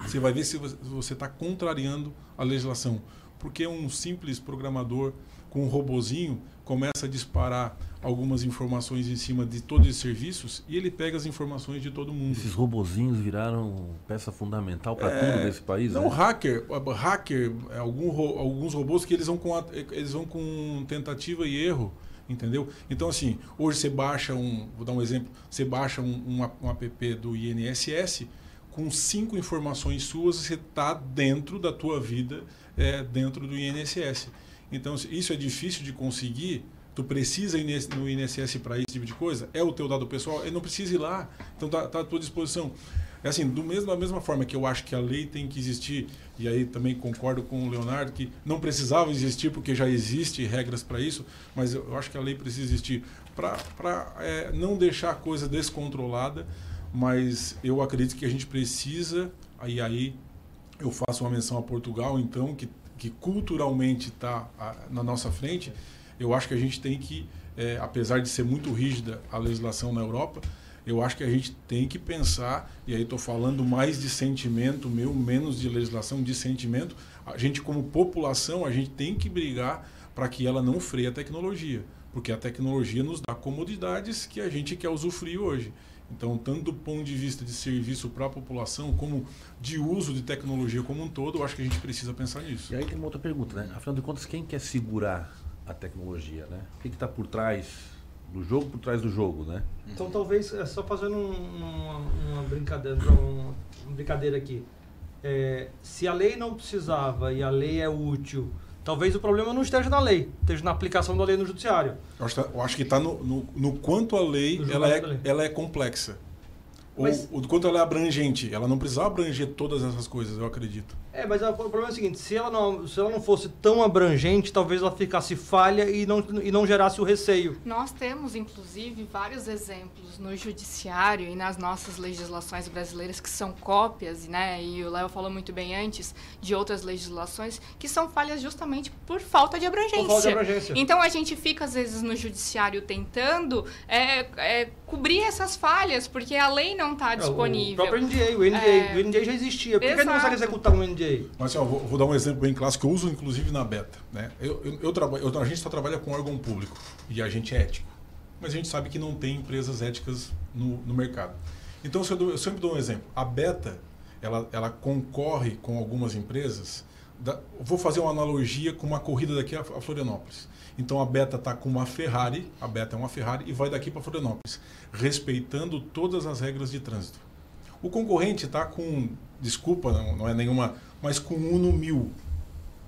Speaker 7: você vai ver se você está contrariando a legislação. Porque um simples programador com um robozinho começa a disparar algumas informações em cima de todos os serviços e ele pega as informações de todo mundo.
Speaker 1: Esses robozinhos viraram peça fundamental para é, tudo desse país.
Speaker 7: Não, né? hacker, hacker, algum, alguns robôs que eles vão com eles vão com tentativa e erro entendeu? Então, assim, hoje você baixa um, vou dar um exemplo, você baixa um, um, um app do INSS, com cinco informações suas, você está dentro da tua vida, é, dentro do INSS. Então, isso é difícil de conseguir, tu precisa ir no INSS para esse tipo de coisa, é o teu dado pessoal, ele não precisa ir lá, então está tá à tua disposição. É assim, do mesmo, da mesma forma que eu acho que a lei tem que existir, e aí também concordo com o Leonardo que não precisava existir porque já existe regras para isso, mas eu acho que a lei precisa existir para é, não deixar a coisa descontrolada, mas eu acredito que a gente precisa, aí aí eu faço uma menção a Portugal, então, que, que culturalmente está na nossa frente, eu acho que a gente tem que, é, apesar de ser muito rígida a legislação na Europa, Eu acho que a gente tem que pensar, e aí estou falando mais de sentimento meu, menos de legislação, de sentimento. A gente, como população, a gente tem que brigar para que ela não freie a tecnologia, porque a tecnologia nos dá comodidades que a gente quer usufruir hoje. Então, tanto do ponto de vista de serviço para a população, como de uso de tecnologia como um todo, eu acho que a gente precisa pensar nisso.
Speaker 1: E aí tem uma outra pergunta, né? Afinal de contas, quem quer segurar a tecnologia, né? O que está por trás do jogo, por trás do jogo, né?
Speaker 2: Então talvez, é só fazendo um, uma, uma, brincadeira, uma, uma brincadeira aqui. É, se a lei não precisava e a lei é útil, talvez o problema não esteja na lei, esteja na aplicação da lei no judiciário.
Speaker 7: Eu acho, eu acho que está no, no, no, quanto a lei ela é, lei. ela é complexa. Mas, ou o quanto ela é abrangente. Ela não precisava abranger todas essas coisas, eu acredito.
Speaker 2: É, mas o problema é o seguinte, se ela não, se ela não fosse tão abrangente, talvez ela ficasse falha e não, e não gerasse o receio.
Speaker 6: Nós temos, inclusive, vários exemplos no judiciário e nas nossas legislações brasileiras que são cópias, né? E o Léo falou muito bem antes de outras legislações que são falhas justamente por falta de abrangência. Por falta de abrangência. Então a gente fica, às vezes, no judiciário tentando é, é, cobrir essas falhas, porque a lei não está disponível.
Speaker 2: O próprio NDA, o NDA, é... o NDA já existia. Por que, que não consegue executar um NDA?
Speaker 7: Mas assim, ó, vou, vou, dar um exemplo bem clássico que eu uso inclusive na beta. Né? Eu, eu, eu trabalho, eu, a gente só trabalha com órgão público e a gente é ético. Mas a gente sabe que não tem empresas éticas no, no mercado. Então eu, dou, eu, sempre dou um exemplo. A beta ela, ela concorre com algumas empresas. Da, vou fazer uma analogia com uma corrida daqui a, a Florianópolis. Então a Beta está com uma Ferrari, a Beta é uma Ferrari e vai daqui para Florianópolis, respeitando todas as regras de trânsito. O concorrente está com, desculpa, não, não é nenhuma mas com Uno 1000.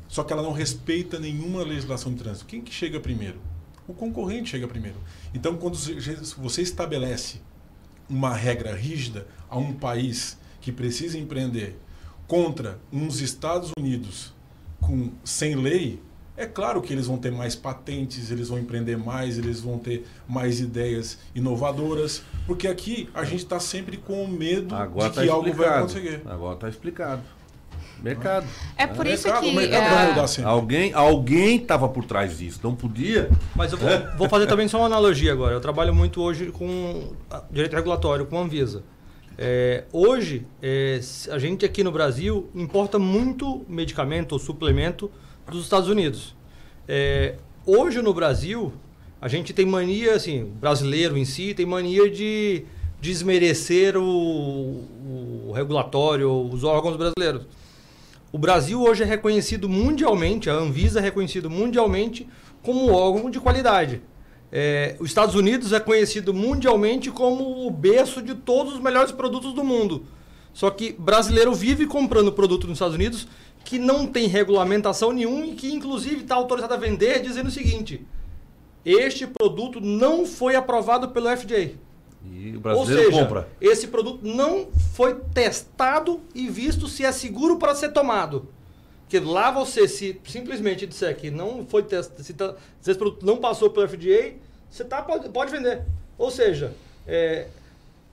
Speaker 7: Só que ela não respeita nenhuma legislação de trânsito. Quem que chega primeiro? O concorrente chega primeiro. Então, quando você estabelece uma regra rígida a um país que precisa empreender contra uns Estados Unidos com sem lei, é claro que eles vão ter mais patentes, eles vão empreender mais, eles vão ter mais ideias inovadoras, porque aqui a gente está sempre com medo Agora de tá que algo vai acontecer.
Speaker 1: Agora está explicado. Mercado.
Speaker 6: É por
Speaker 1: é
Speaker 6: isso mercado, que.
Speaker 1: Mercado é... mudar. Alguém alguém estava por trás disso, não podia.
Speaker 2: Mas eu vou, é. vou, fazer também só uma analogia agora. Eu trabalho muito hoje com direito regulatório, com a Anvisa. É, hoje, é, a gente aqui no Brasil importa muito medicamento ou suplemento dos Estados Unidos. É, hoje no Brasil, a gente tem mania, assim, brasileiro em si, tem mania de desmerecer o, o regulatório, os órgãos brasileiros. O Brasil hoje é reconhecido mundialmente, a Anvisa é reconhecido mundialmente como um órgão de qualidade. É, os Estados Unidos é conhecido mundialmente como o berço de todos os melhores produtos do mundo. Só que brasileiro vive comprando produto nos Estados Unidos que não tem regulamentação nenhuma e que inclusive está autorizado a vender dizendo o seguinte: este produto não foi aprovado pelo FDA.
Speaker 1: E o brasileiro Ou seja, compra.
Speaker 2: Esse produto não foi testado e visto se é seguro para ser tomado. Porque lá você, se simplesmente disser que não foi testado, se, tá, se esse produto não passou pelo FDA, você tá, pode, pode vender. Ou seja, é,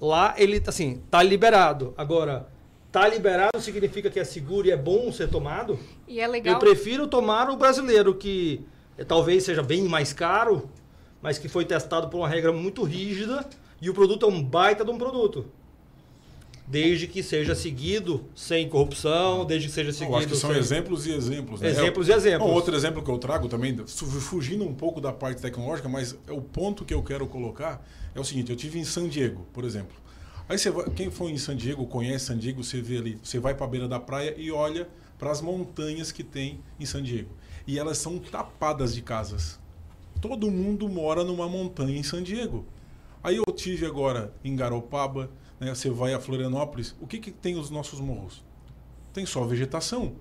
Speaker 2: lá ele assim, tá liberado. Agora, tá liberado significa que é seguro e é bom ser tomado?
Speaker 6: E é legal.
Speaker 2: Eu prefiro tomar o brasileiro, que é, talvez seja bem mais caro, mas que foi testado por uma regra muito rígida e o produto é um baita de um produto. Desde que seja seguido sem corrupção, desde que seja seguido. Eu
Speaker 7: acho que são
Speaker 2: sem...
Speaker 7: exemplos e exemplos. Né?
Speaker 2: Exemplos é, e exemplos.
Speaker 7: Um outro exemplo que eu trago também, fugindo um pouco da parte tecnológica, mas é o ponto que eu quero colocar é o seguinte: eu tive em San Diego, por exemplo. Aí você vai, quem for em San Diego, conhece San Diego, você vê ali, você vai para a beira da praia e olha para as montanhas que tem em San Diego. E elas são tapadas de casas. Todo mundo mora numa montanha em San Diego. Aí eu tive agora em Garopaba, né, você vai a Florianópolis, o que, que tem os nossos morros? Tem só vegetação.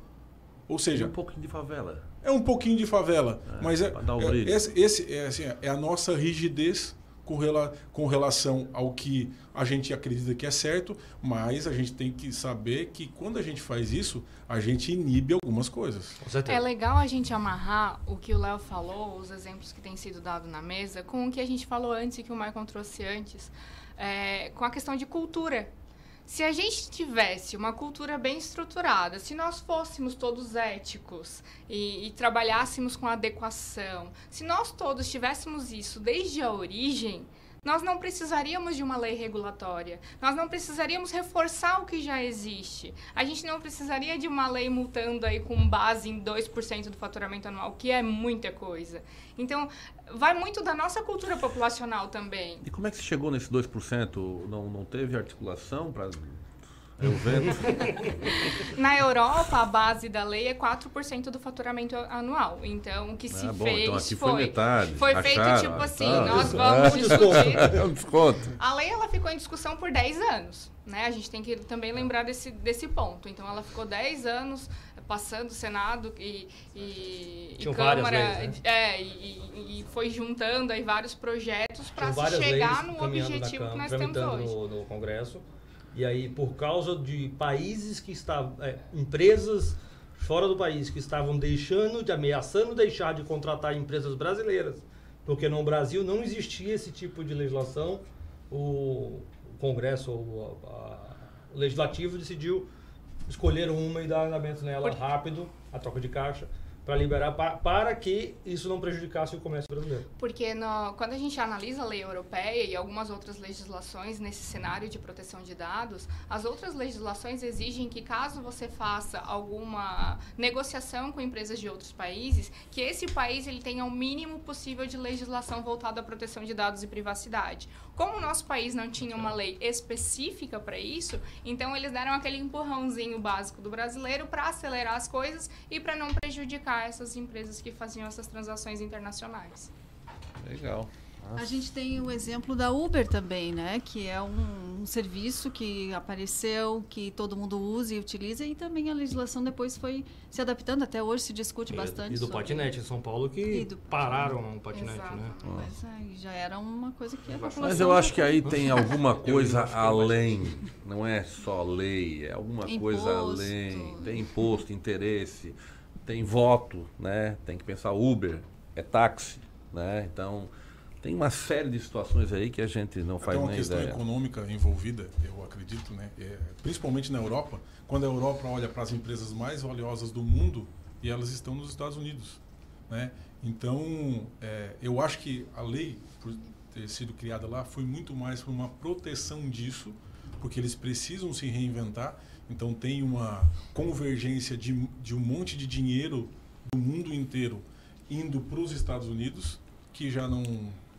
Speaker 7: Ou seja.
Speaker 1: É um pouquinho de favela.
Speaker 7: É um pouquinho de favela. É, mas é, é esse, esse é, assim, é a nossa rigidez com, rela, com relação ao que a gente acredita que é certo, mas a gente tem que saber que quando a gente faz isso, a gente inibe algumas coisas.
Speaker 6: É legal a gente amarrar o que o Léo falou, os exemplos que têm sido dados na mesa, com o que a gente falou antes e que o Michael trouxe antes, é, com a questão de cultura. Se a gente tivesse uma cultura bem estruturada, se nós fôssemos todos éticos e, e, trabalhássemos com adequação, se nós todos tivéssemos isso desde a origem, nós não precisaríamos de uma lei regulatória. Nós não precisaríamos reforçar o que já existe. A gente não precisaria de uma lei multando aí com base em 2% do faturamento anual, que é muita coisa. Então, vai muito da nossa cultura populacional também.
Speaker 1: E como é que você chegou nesse 2%? Não, não teve articulação para é o vento.
Speaker 6: Na Europa, a base da lei é 4% do faturamento anual. Então, o que se
Speaker 1: ah, bom,
Speaker 6: fez
Speaker 1: então aqui
Speaker 6: foi.
Speaker 1: Foi, metade,
Speaker 6: foi
Speaker 1: acharam,
Speaker 6: feito tipo assim:
Speaker 1: tá,
Speaker 6: nós vamos
Speaker 1: É.
Speaker 6: discutir.
Speaker 1: É um desconto.
Speaker 6: A lei ela ficou em discussão por 10 anos. Né? A gente tem que também lembrar desse, desse ponto. Então, ela ficou 10 anos passando Senado e, e, e Câmara.
Speaker 2: leis, né?
Speaker 6: é, e, e foi juntando aí vários projetos para se chegar no objetivo que
Speaker 2: Câmara,
Speaker 6: nós temos hoje.
Speaker 2: No, no Congresso. E aí, por causa de países que estavam. é, empresas fora do país que estavam deixando, de ameaçando deixar de contratar empresas brasileiras, porque no Brasil não existia esse tipo de legislação, o, o Congresso, o, a- a- o Legislativo decidiu escolher uma e dar andamento nela
Speaker 6: Por-
Speaker 2: rápido, a troca de caixa, para liberar, pa- para que isso não prejudicasse o comércio brasileiro.
Speaker 6: Porque no- quando a gente analisa a lei europeia e algumas outras legislações nesse cenário de proteção de dados, as outras legislações exigem que caso você faça alguma negociação com empresas de outros países, que esse país ele tenha o mínimo possível de legislação voltada à proteção de dados e privacidade. Como o nosso país não tinha uma lei específica para isso, então eles deram aquele empurrãozinho básico do brasileiro para acelerar as coisas e para não prejudicar essas empresas que faziam essas transações internacionais.
Speaker 1: Legal.
Speaker 3: A gente tem o exemplo da Uber também, né? Que é um, um serviço que apareceu, que todo mundo usa e utiliza, e também a legislação depois foi se adaptando. Até hoje se discute bastante.
Speaker 2: E do
Speaker 3: sobre-
Speaker 2: patinete em São Paulo que
Speaker 3: E do
Speaker 2: pararam o patinete,
Speaker 3: Exato.
Speaker 2: né?
Speaker 3: Mas aí já era uma coisa que a população...
Speaker 1: Mas eu acho que aí tem alguma coisa
Speaker 2: é
Speaker 1: além. Não é só lei, é alguma coisa
Speaker 3: Imposto.
Speaker 1: além. Tem imposto, interesse, tem voto, né? Tem que pensar Uber, é táxi, né? Então tem uma série de situações aí que a gente não faz
Speaker 7: Tem uma
Speaker 1: nem
Speaker 7: questão
Speaker 1: ideia.
Speaker 7: econômica envolvida, eu acredito, né? É, principalmente na Europa, quando a Europa olha para as empresas mais valiosas do mundo e elas estão nos Estados Unidos, né? Então, é, eu acho que a lei, por ter sido criada lá, foi muito mais por uma proteção disso, porque eles precisam se reinventar. Então, tem uma convergência de, de um monte de dinheiro do mundo inteiro indo para os Estados Unidos, que já não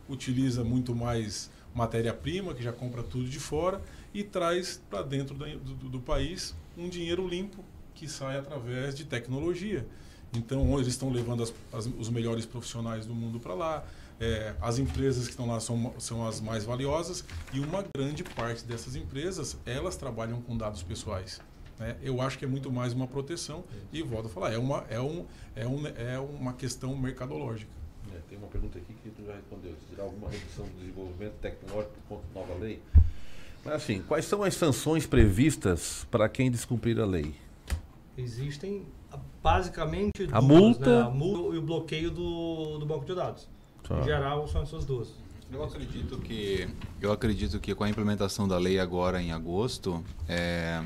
Speaker 7: utiliza muito mais matéria-prima, que já compra tudo de fora e traz para dentro do, do- do país um dinheiro limpo que sai através de tecnologia. Então, eles estão levando as- as- os melhores profissionais do mundo para lá. É, as empresas que estão lá são, são as mais valiosas e uma grande parte dessas empresas elas trabalham com dados pessoais. né? Eu acho que é muito mais uma proteção e volto a falar é uma é um é, um, é uma questão mercadológica.
Speaker 1: É, tem uma pergunta aqui que tu já respondeu. Se terá alguma redução do desenvolvimento tecnológico por conta da nova lei? Mas assim, quais são as sanções previstas para quem descumprir a lei?
Speaker 2: Existem ah, basicamente
Speaker 1: A
Speaker 2: duas,
Speaker 1: multa-
Speaker 2: né? A multa e o bloqueio do, do banco de dados.
Speaker 1: Tá.
Speaker 2: Em geral, são essas duas.
Speaker 4: Eu acredito que eu acredito que com a implementação da lei agora em agosto é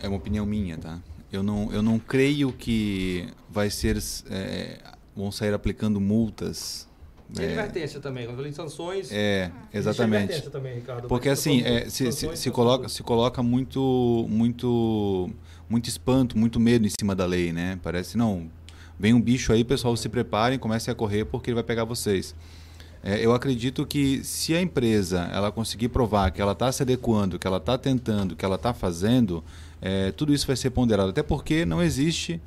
Speaker 4: é uma opinião minha, tá? Eu não eu não creio que vai ser é, vão sair aplicando multas.
Speaker 2: Tem
Speaker 4: é,
Speaker 2: advertência também, quando sanções.
Speaker 4: É, exatamente.
Speaker 2: também, Ricardo,
Speaker 4: Porque assim, é, se, se, se
Speaker 2: são
Speaker 4: coloca, se coloca muito, muito, muito espanto, muito medo em cima da lei, né? Parece, não, vem um bicho aí, pessoal, se preparem, comecem a correr porque ele vai pegar vocês. É, eu acredito que se a empresa ela conseguir provar que ela está se adequando, que ela está tentando, que ela está fazendo, é, tudo isso vai ser ponderado. Até porque não existe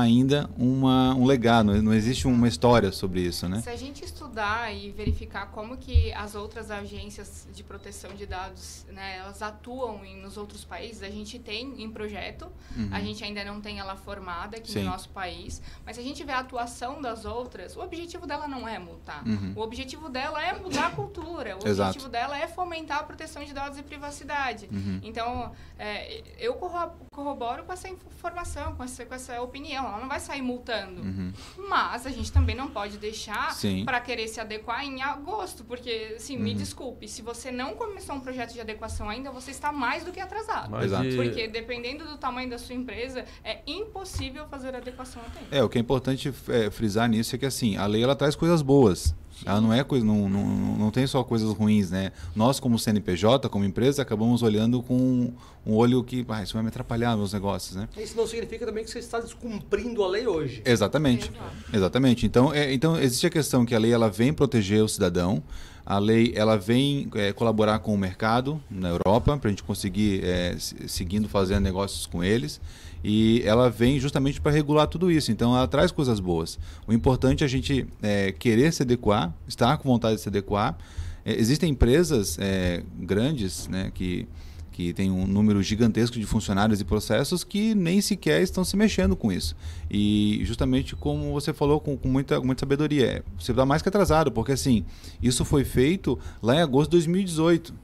Speaker 4: ainda uma, um legado, não existe uma história sobre isso, né?
Speaker 6: Se a gente estudar e verificar como que as outras agências de proteção de dados, né, elas atuam em, nos outros países, a gente tem em projeto,
Speaker 4: Uhum.
Speaker 6: a gente ainda não tem ela formada aqui
Speaker 4: Sim.
Speaker 6: no nosso país, mas se a gente vê a atuação das outras, o objetivo dela não é multar.
Speaker 4: Uhum.
Speaker 6: O objetivo dela é mudar a cultura, o
Speaker 4: Exato.
Speaker 6: objetivo dela é fomentar a proteção de dados e privacidade.
Speaker 4: Uhum.
Speaker 6: Então, é, eu corro- corroboro com essa informação, com essa, com essa opinião. Ela não vai sair multando.
Speaker 4: Uhum.
Speaker 6: Mas a gente também não pode deixar para querer se adequar em agosto, porque, assim, me
Speaker 4: Uhum.
Speaker 6: desculpe, se você não começou um projeto de adequação ainda, você está mais do que atrasado.
Speaker 4: Mas Exato. e-
Speaker 6: Porque dependendo do tamanho da sua empresa, é impossível fazer adequação a tempo.
Speaker 4: É, o que é importante é, frisar nisso é que assim, a lei ela traz coisas boas. Ela não é coisa, não, não, não tem só coisas ruins, né? Nós como CNPJ, como empresa, acabamos olhando com um olho que, ah, isso vai me atrapalhar meus negócios, né?
Speaker 2: Isso não significa também que você está descumprindo a lei hoje.
Speaker 4: Exatamente. Exatamente. Então, é, então existe a questão que a lei ela vem proteger o cidadão. A lei ela vem é, colaborar com o mercado na Europa para a gente conseguir é, se- seguindo fazendo negócios com eles e ela vem justamente para regular tudo isso. Então ela traz coisas boas. O importante é a gente é, querer se adequar, estar com vontade de se adequar. É, existem empresas é, grandes, né, que que tem um número gigantesco de funcionários e processos que nem sequer estão se mexendo com isso. E justamente como você falou com, com muita, muita sabedoria, é, você está mais que atrasado, porque assim, isso foi feito lá em agosto de 2018.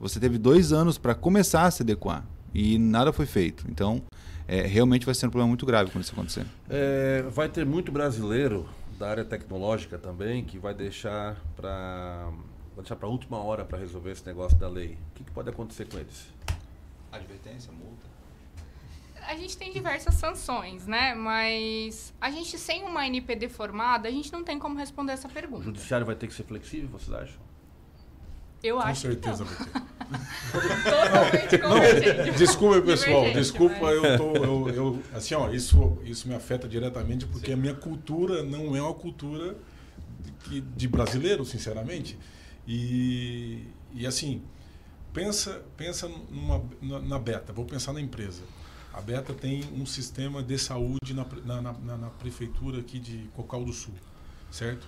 Speaker 4: Você teve dois anos para começar a se adequar e nada foi feito. Então, é, realmente vai ser um problema muito grave quando isso acontecer.
Speaker 1: É, vai ter muito brasileiro da área tecnológica também que vai deixar para vai deixar para última hora para resolver esse negócio da lei. O que, que pode acontecer com eles?
Speaker 4: Advertência, multa.
Speaker 6: A gente tem diversas sanções, né? Mas a gente sem uma NPD formada, a gente não tem como responder essa
Speaker 1: O
Speaker 6: pergunta.
Speaker 1: judiciário vai ter que ser flexível, vocês acham?
Speaker 6: Eu
Speaker 7: Com
Speaker 6: acho
Speaker 7: certeza
Speaker 6: que
Speaker 7: vai
Speaker 6: não.
Speaker 7: ter.
Speaker 6: Totalmente convergente.
Speaker 7: Desculpa, pessoal. Desculpa,
Speaker 6: mas-
Speaker 7: eu tô. Eu, eu- assim, ó, isso, isso me afeta diretamente porque a minha cultura não é uma cultura de, de brasileiro, sinceramente. E, e assim, pensa, pensa numa, na, na Beta. Vou pensar na empresa. A Beta tem um sistema de saúde na, na, na- na prefeitura aqui de Cocal do Sul, certo?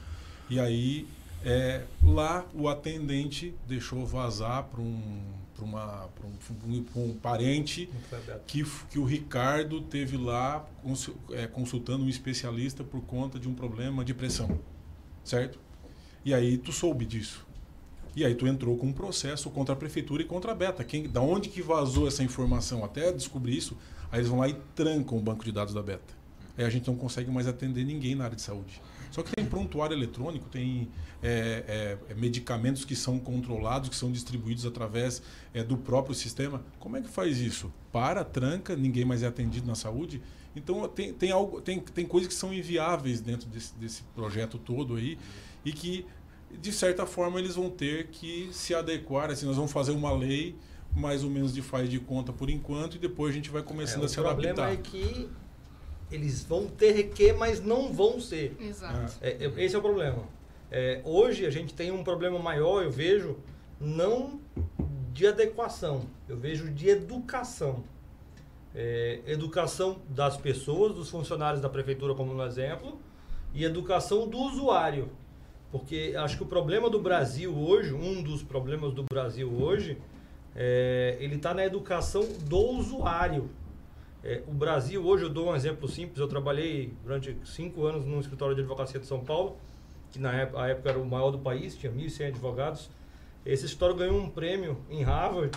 Speaker 7: E aí, é, lá o atendente deixou vazar para um, pra uma, pra um, pra um parente que, que o Ricardo teve lá é, consultando um especialista por conta de um problema de pressão, certo? E aí tu soube disso. E aí tu entrou com um processo contra a prefeitura e contra a Beta. Quem, da onde que vazou essa informação? Até descobrir isso, aí eles vão lá e trancam o banco de dados da Beta. Aí a gente não consegue mais atender ninguém na área de saúde. Só que tem prontuário eletrônico, tem é, é, é, medicamentos que são controlados, que são distribuídos através é, do próprio sistema. Como é que faz isso? Para, tranca, ninguém mais é atendido na saúde. Então tem, tem, algo, tem, tem coisas que são inviáveis dentro desse, desse projeto todo aí e que, de certa forma, eles vão ter que se adequar. Assim, nós vamos fazer uma lei mais ou menos de faz de conta por enquanto e depois a gente vai começando
Speaker 2: É,
Speaker 7: a se
Speaker 2: o problema
Speaker 7: adaptar.
Speaker 2: é que eles vão ter que, mas não vão ser.
Speaker 6: Exato.
Speaker 2: É, é, esse é o problema. É, hoje a gente tem um problema maior, eu vejo, não de adequação, eu vejo de educação. É, educação das pessoas, dos funcionários da prefeitura, como um exemplo, e educação do usuário. Porque acho que o problema do Brasil hoje, um dos problemas do Brasil hoje, é, ele está na educação do usuário. É, o Brasil, hoje eu dou um exemplo simples, eu trabalhei durante cinco anos num escritório de advocacia de São Paulo, que na época, época era o maior do país, tinha 1.100 advogados. Esse escritório ganhou um prêmio em Harvard,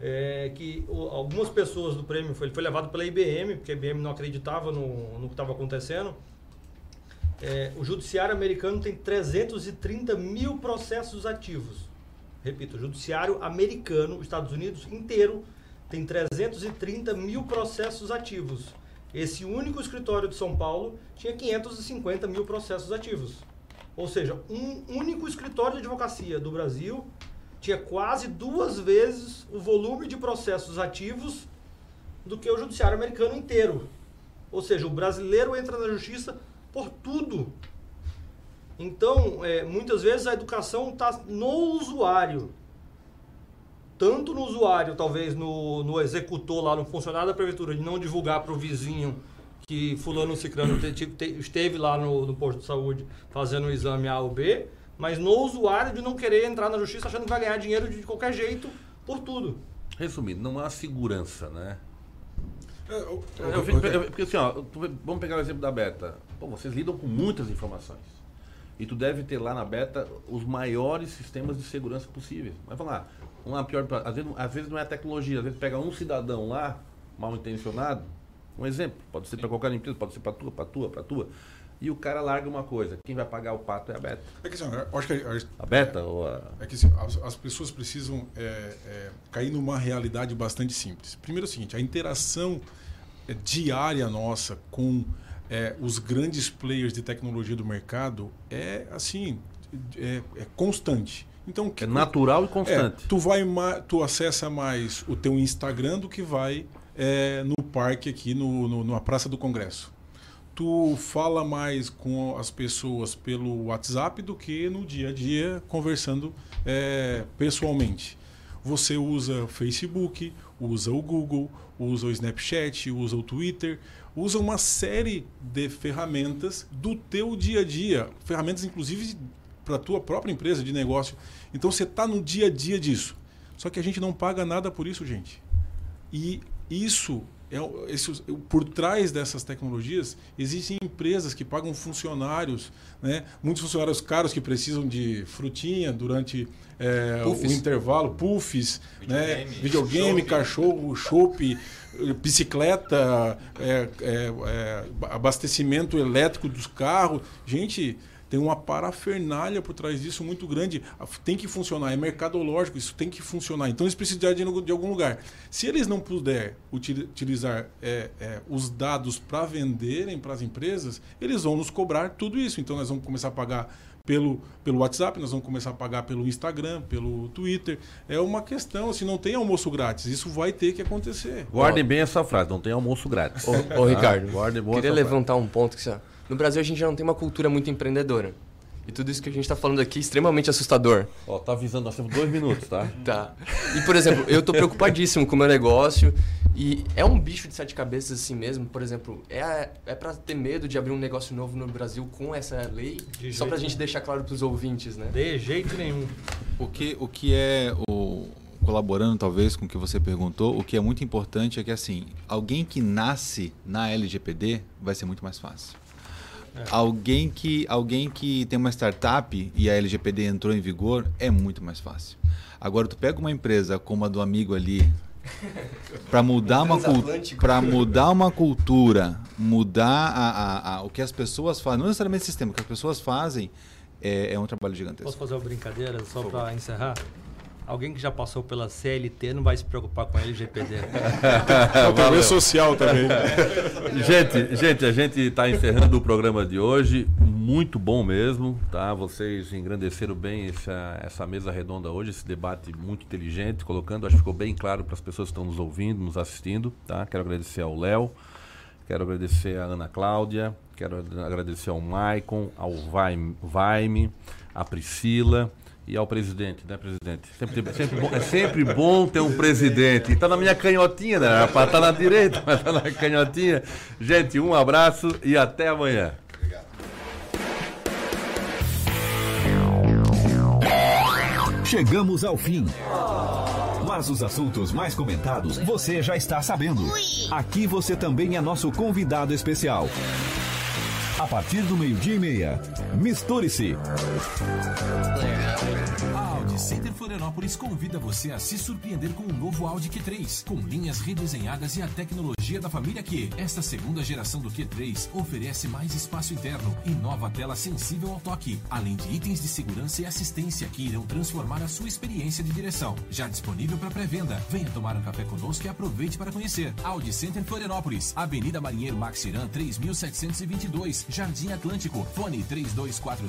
Speaker 2: é, que o- algumas pessoas do prêmio, foi, ele foi levado pela IBM, porque a IBM não acreditava no, no que estava acontecendo. É, o judiciário americano tem 330 mil processos ativos. Repito, o judiciário americano, Estados Unidos inteiro, tem 330 mil processos ativos. Esse único escritório de São Paulo tinha 550 mil processos ativos. Ou seja, um único escritório de advocacia do Brasil tinha quase duas vezes o volume de processos ativos do que o judiciário americano inteiro. Ou seja, o brasileiro entra na justiça por tudo. Então, é, muitas vezes a educação está no usuário. Tanto no usuário, talvez no, no executor lá, no funcionário da prefeitura, de não divulgar para o vizinho que fulano cicrano te- te- te- esteve lá no, no posto de saúde fazendo o exame A ou B, mas no usuário de não querer entrar na justiça achando que vai ganhar dinheiro de qualquer jeito por tudo.
Speaker 1: Resumindo, não há segurança, né?
Speaker 7: É, eu-
Speaker 1: Eu fico- eu- porque assim, ó, vamos pegar o exemplo da Beta. Pô, vocês lidam com muitas informações. E tu deve ter lá na Beta os maiores sistemas de segurança possíveis. Mas vamos lá, uma pior, às vezes, às vezes não é tecnologia, às vezes pega um cidadão lá, mal intencionado, um exemplo, pode ser para qualquer empresa, pode ser para tua, para tua, para tua. E o cara larga uma coisa, quem vai pagar o pato é a Beta.
Speaker 7: É que assim, acho que a,
Speaker 1: A Beta ou a
Speaker 7: É que assim, as, as pessoas precisam é, é, cair numa realidade bastante simples. Primeiro é o seguinte, a interação é, diária nossa com é, os grandes players de tecnologia do mercado é assim, é, é constante. Então,
Speaker 1: É natural e constante.
Speaker 7: é, tu vai tu acessa mais o teu Instagram do que vai é, no parque aqui no, no- na Praça do Congresso. Tu fala mais com as pessoas pelo WhatsApp do que no dia a dia conversando é, pessoalmente. Você usa o Facebook, usa o Google, usa o Snapchat, usa o Twitter, usa uma série de ferramentas do teu dia a dia, ferramentas inclusive para a tua própria empresa de negócio. Então você está no dia a dia disso. Só que a gente não paga nada por isso, gente. E isso é esse- por trás dessas tecnologias existem empresas que pagam funcionários, né? Muitos funcionários caros que precisam de frutinha durante é, o intervalo, puffs, né? videogame, cachorro, chopp, eh, bicicleta, é, é, é, abastecimento elétrico dos carros. Gente, tem uma parafernália por trás disso muito grande. Tem que funcionar, é mercadológico, isso tem que funcionar. Então eles precisam de, de algum lugar. Se eles não puderem uti- utilizar é, é, os dados para venderem para as empresas, eles vão nos cobrar tudo isso. Então nós vamos começar a pagar pelo, pelo WhatsApp, nós vamos começar a pagar pelo Instagram, pelo Twitter. É uma questão, se não tem almoço grátis, isso vai ter que acontecer.
Speaker 1: Guardem bem essa frase, não tem almoço grátis.
Speaker 5: Ô, ô? Ricardo,
Speaker 1: Guardem boa
Speaker 5: queria
Speaker 1: essa frase.
Speaker 5: levantar um ponto que assim, ó, no Brasil a gente já não tem uma cultura muito empreendedora. E tudo isso que a gente está falando aqui é extremamente assustador.
Speaker 1: Ó, tá avisando, nós temos dois minutos, tá?
Speaker 5: Tá. E, por exemplo, eu tô preocupadíssimo com o meu negócio. E é um bicho de sete cabeças assim mesmo. Por exemplo, é, é pra ter medo de abrir um negócio novo no Brasil com essa lei?
Speaker 2: De
Speaker 5: Só pra
Speaker 2: jeito
Speaker 5: gente deixar claro pros ouvintes, né?
Speaker 2: De jeito nenhum.
Speaker 4: O que, o que é o colaborando talvez com o que você perguntou, o que é muito importante é que assim, alguém que nasce na LGPD vai ser muito mais fácil. Alguém que alguém que tem uma startup e a LGPD entrou em vigor é muito mais fácil. Agora tu pega uma empresa como a do amigo ali para mudar uma para mudar uma cultura, mudar a, a- a- o que as pessoas fazem, não necessariamente o sistema, o que as pessoas fazem é, é um trabalho gigantesco.
Speaker 2: Posso fazer uma brincadeira só para encerrar? Alguém que já passou pela CLT não vai se preocupar com a LGPD.
Speaker 7: Talvez social também.
Speaker 1: gente, gente, a gente está encerrando o programa de hoje. Muito bom mesmo, tá? Vocês engrandeceram bem essa, essa mesa redonda hoje, esse debate muito inteligente, colocando, acho que ficou bem claro para as pessoas que estão nos ouvindo, nos assistindo, tá? Quero agradecer ao Léo, quero agradecer a Ana Cláudia, quero agradecer ao Maicon, ao Vaime, Vaime a Priscila e ao presidente, né, presidente? Sempre, sempre bom- é sempre bom ter um presidente. Está na minha canhotinha, né? Para estar na direita, mas está na canhotinha. Gente, um abraço e até amanhã.
Speaker 11: Chegamos ao fim. Mas os assuntos mais comentados você já está sabendo. Aqui você também é nosso convidado especial. A partir do meio-dia e meia, misture-se.
Speaker 15: A Audi Center Florianópolis convida você a se surpreender com o novo Audi Q3, com linhas redesenhadas e a tecnologia da família Q. Esta segunda geração do Q3 oferece mais espaço interno e nova tela sensível ao toque, além de itens de segurança e assistência que irão transformar a sua experiência de direção. Já disponível para pré-venda. Venha tomar um café conosco e aproveite para conhecer. Audi Center Florianópolis, Avenida Marinheiro Maxiran 3722, Jardim Atlântico, fone 3240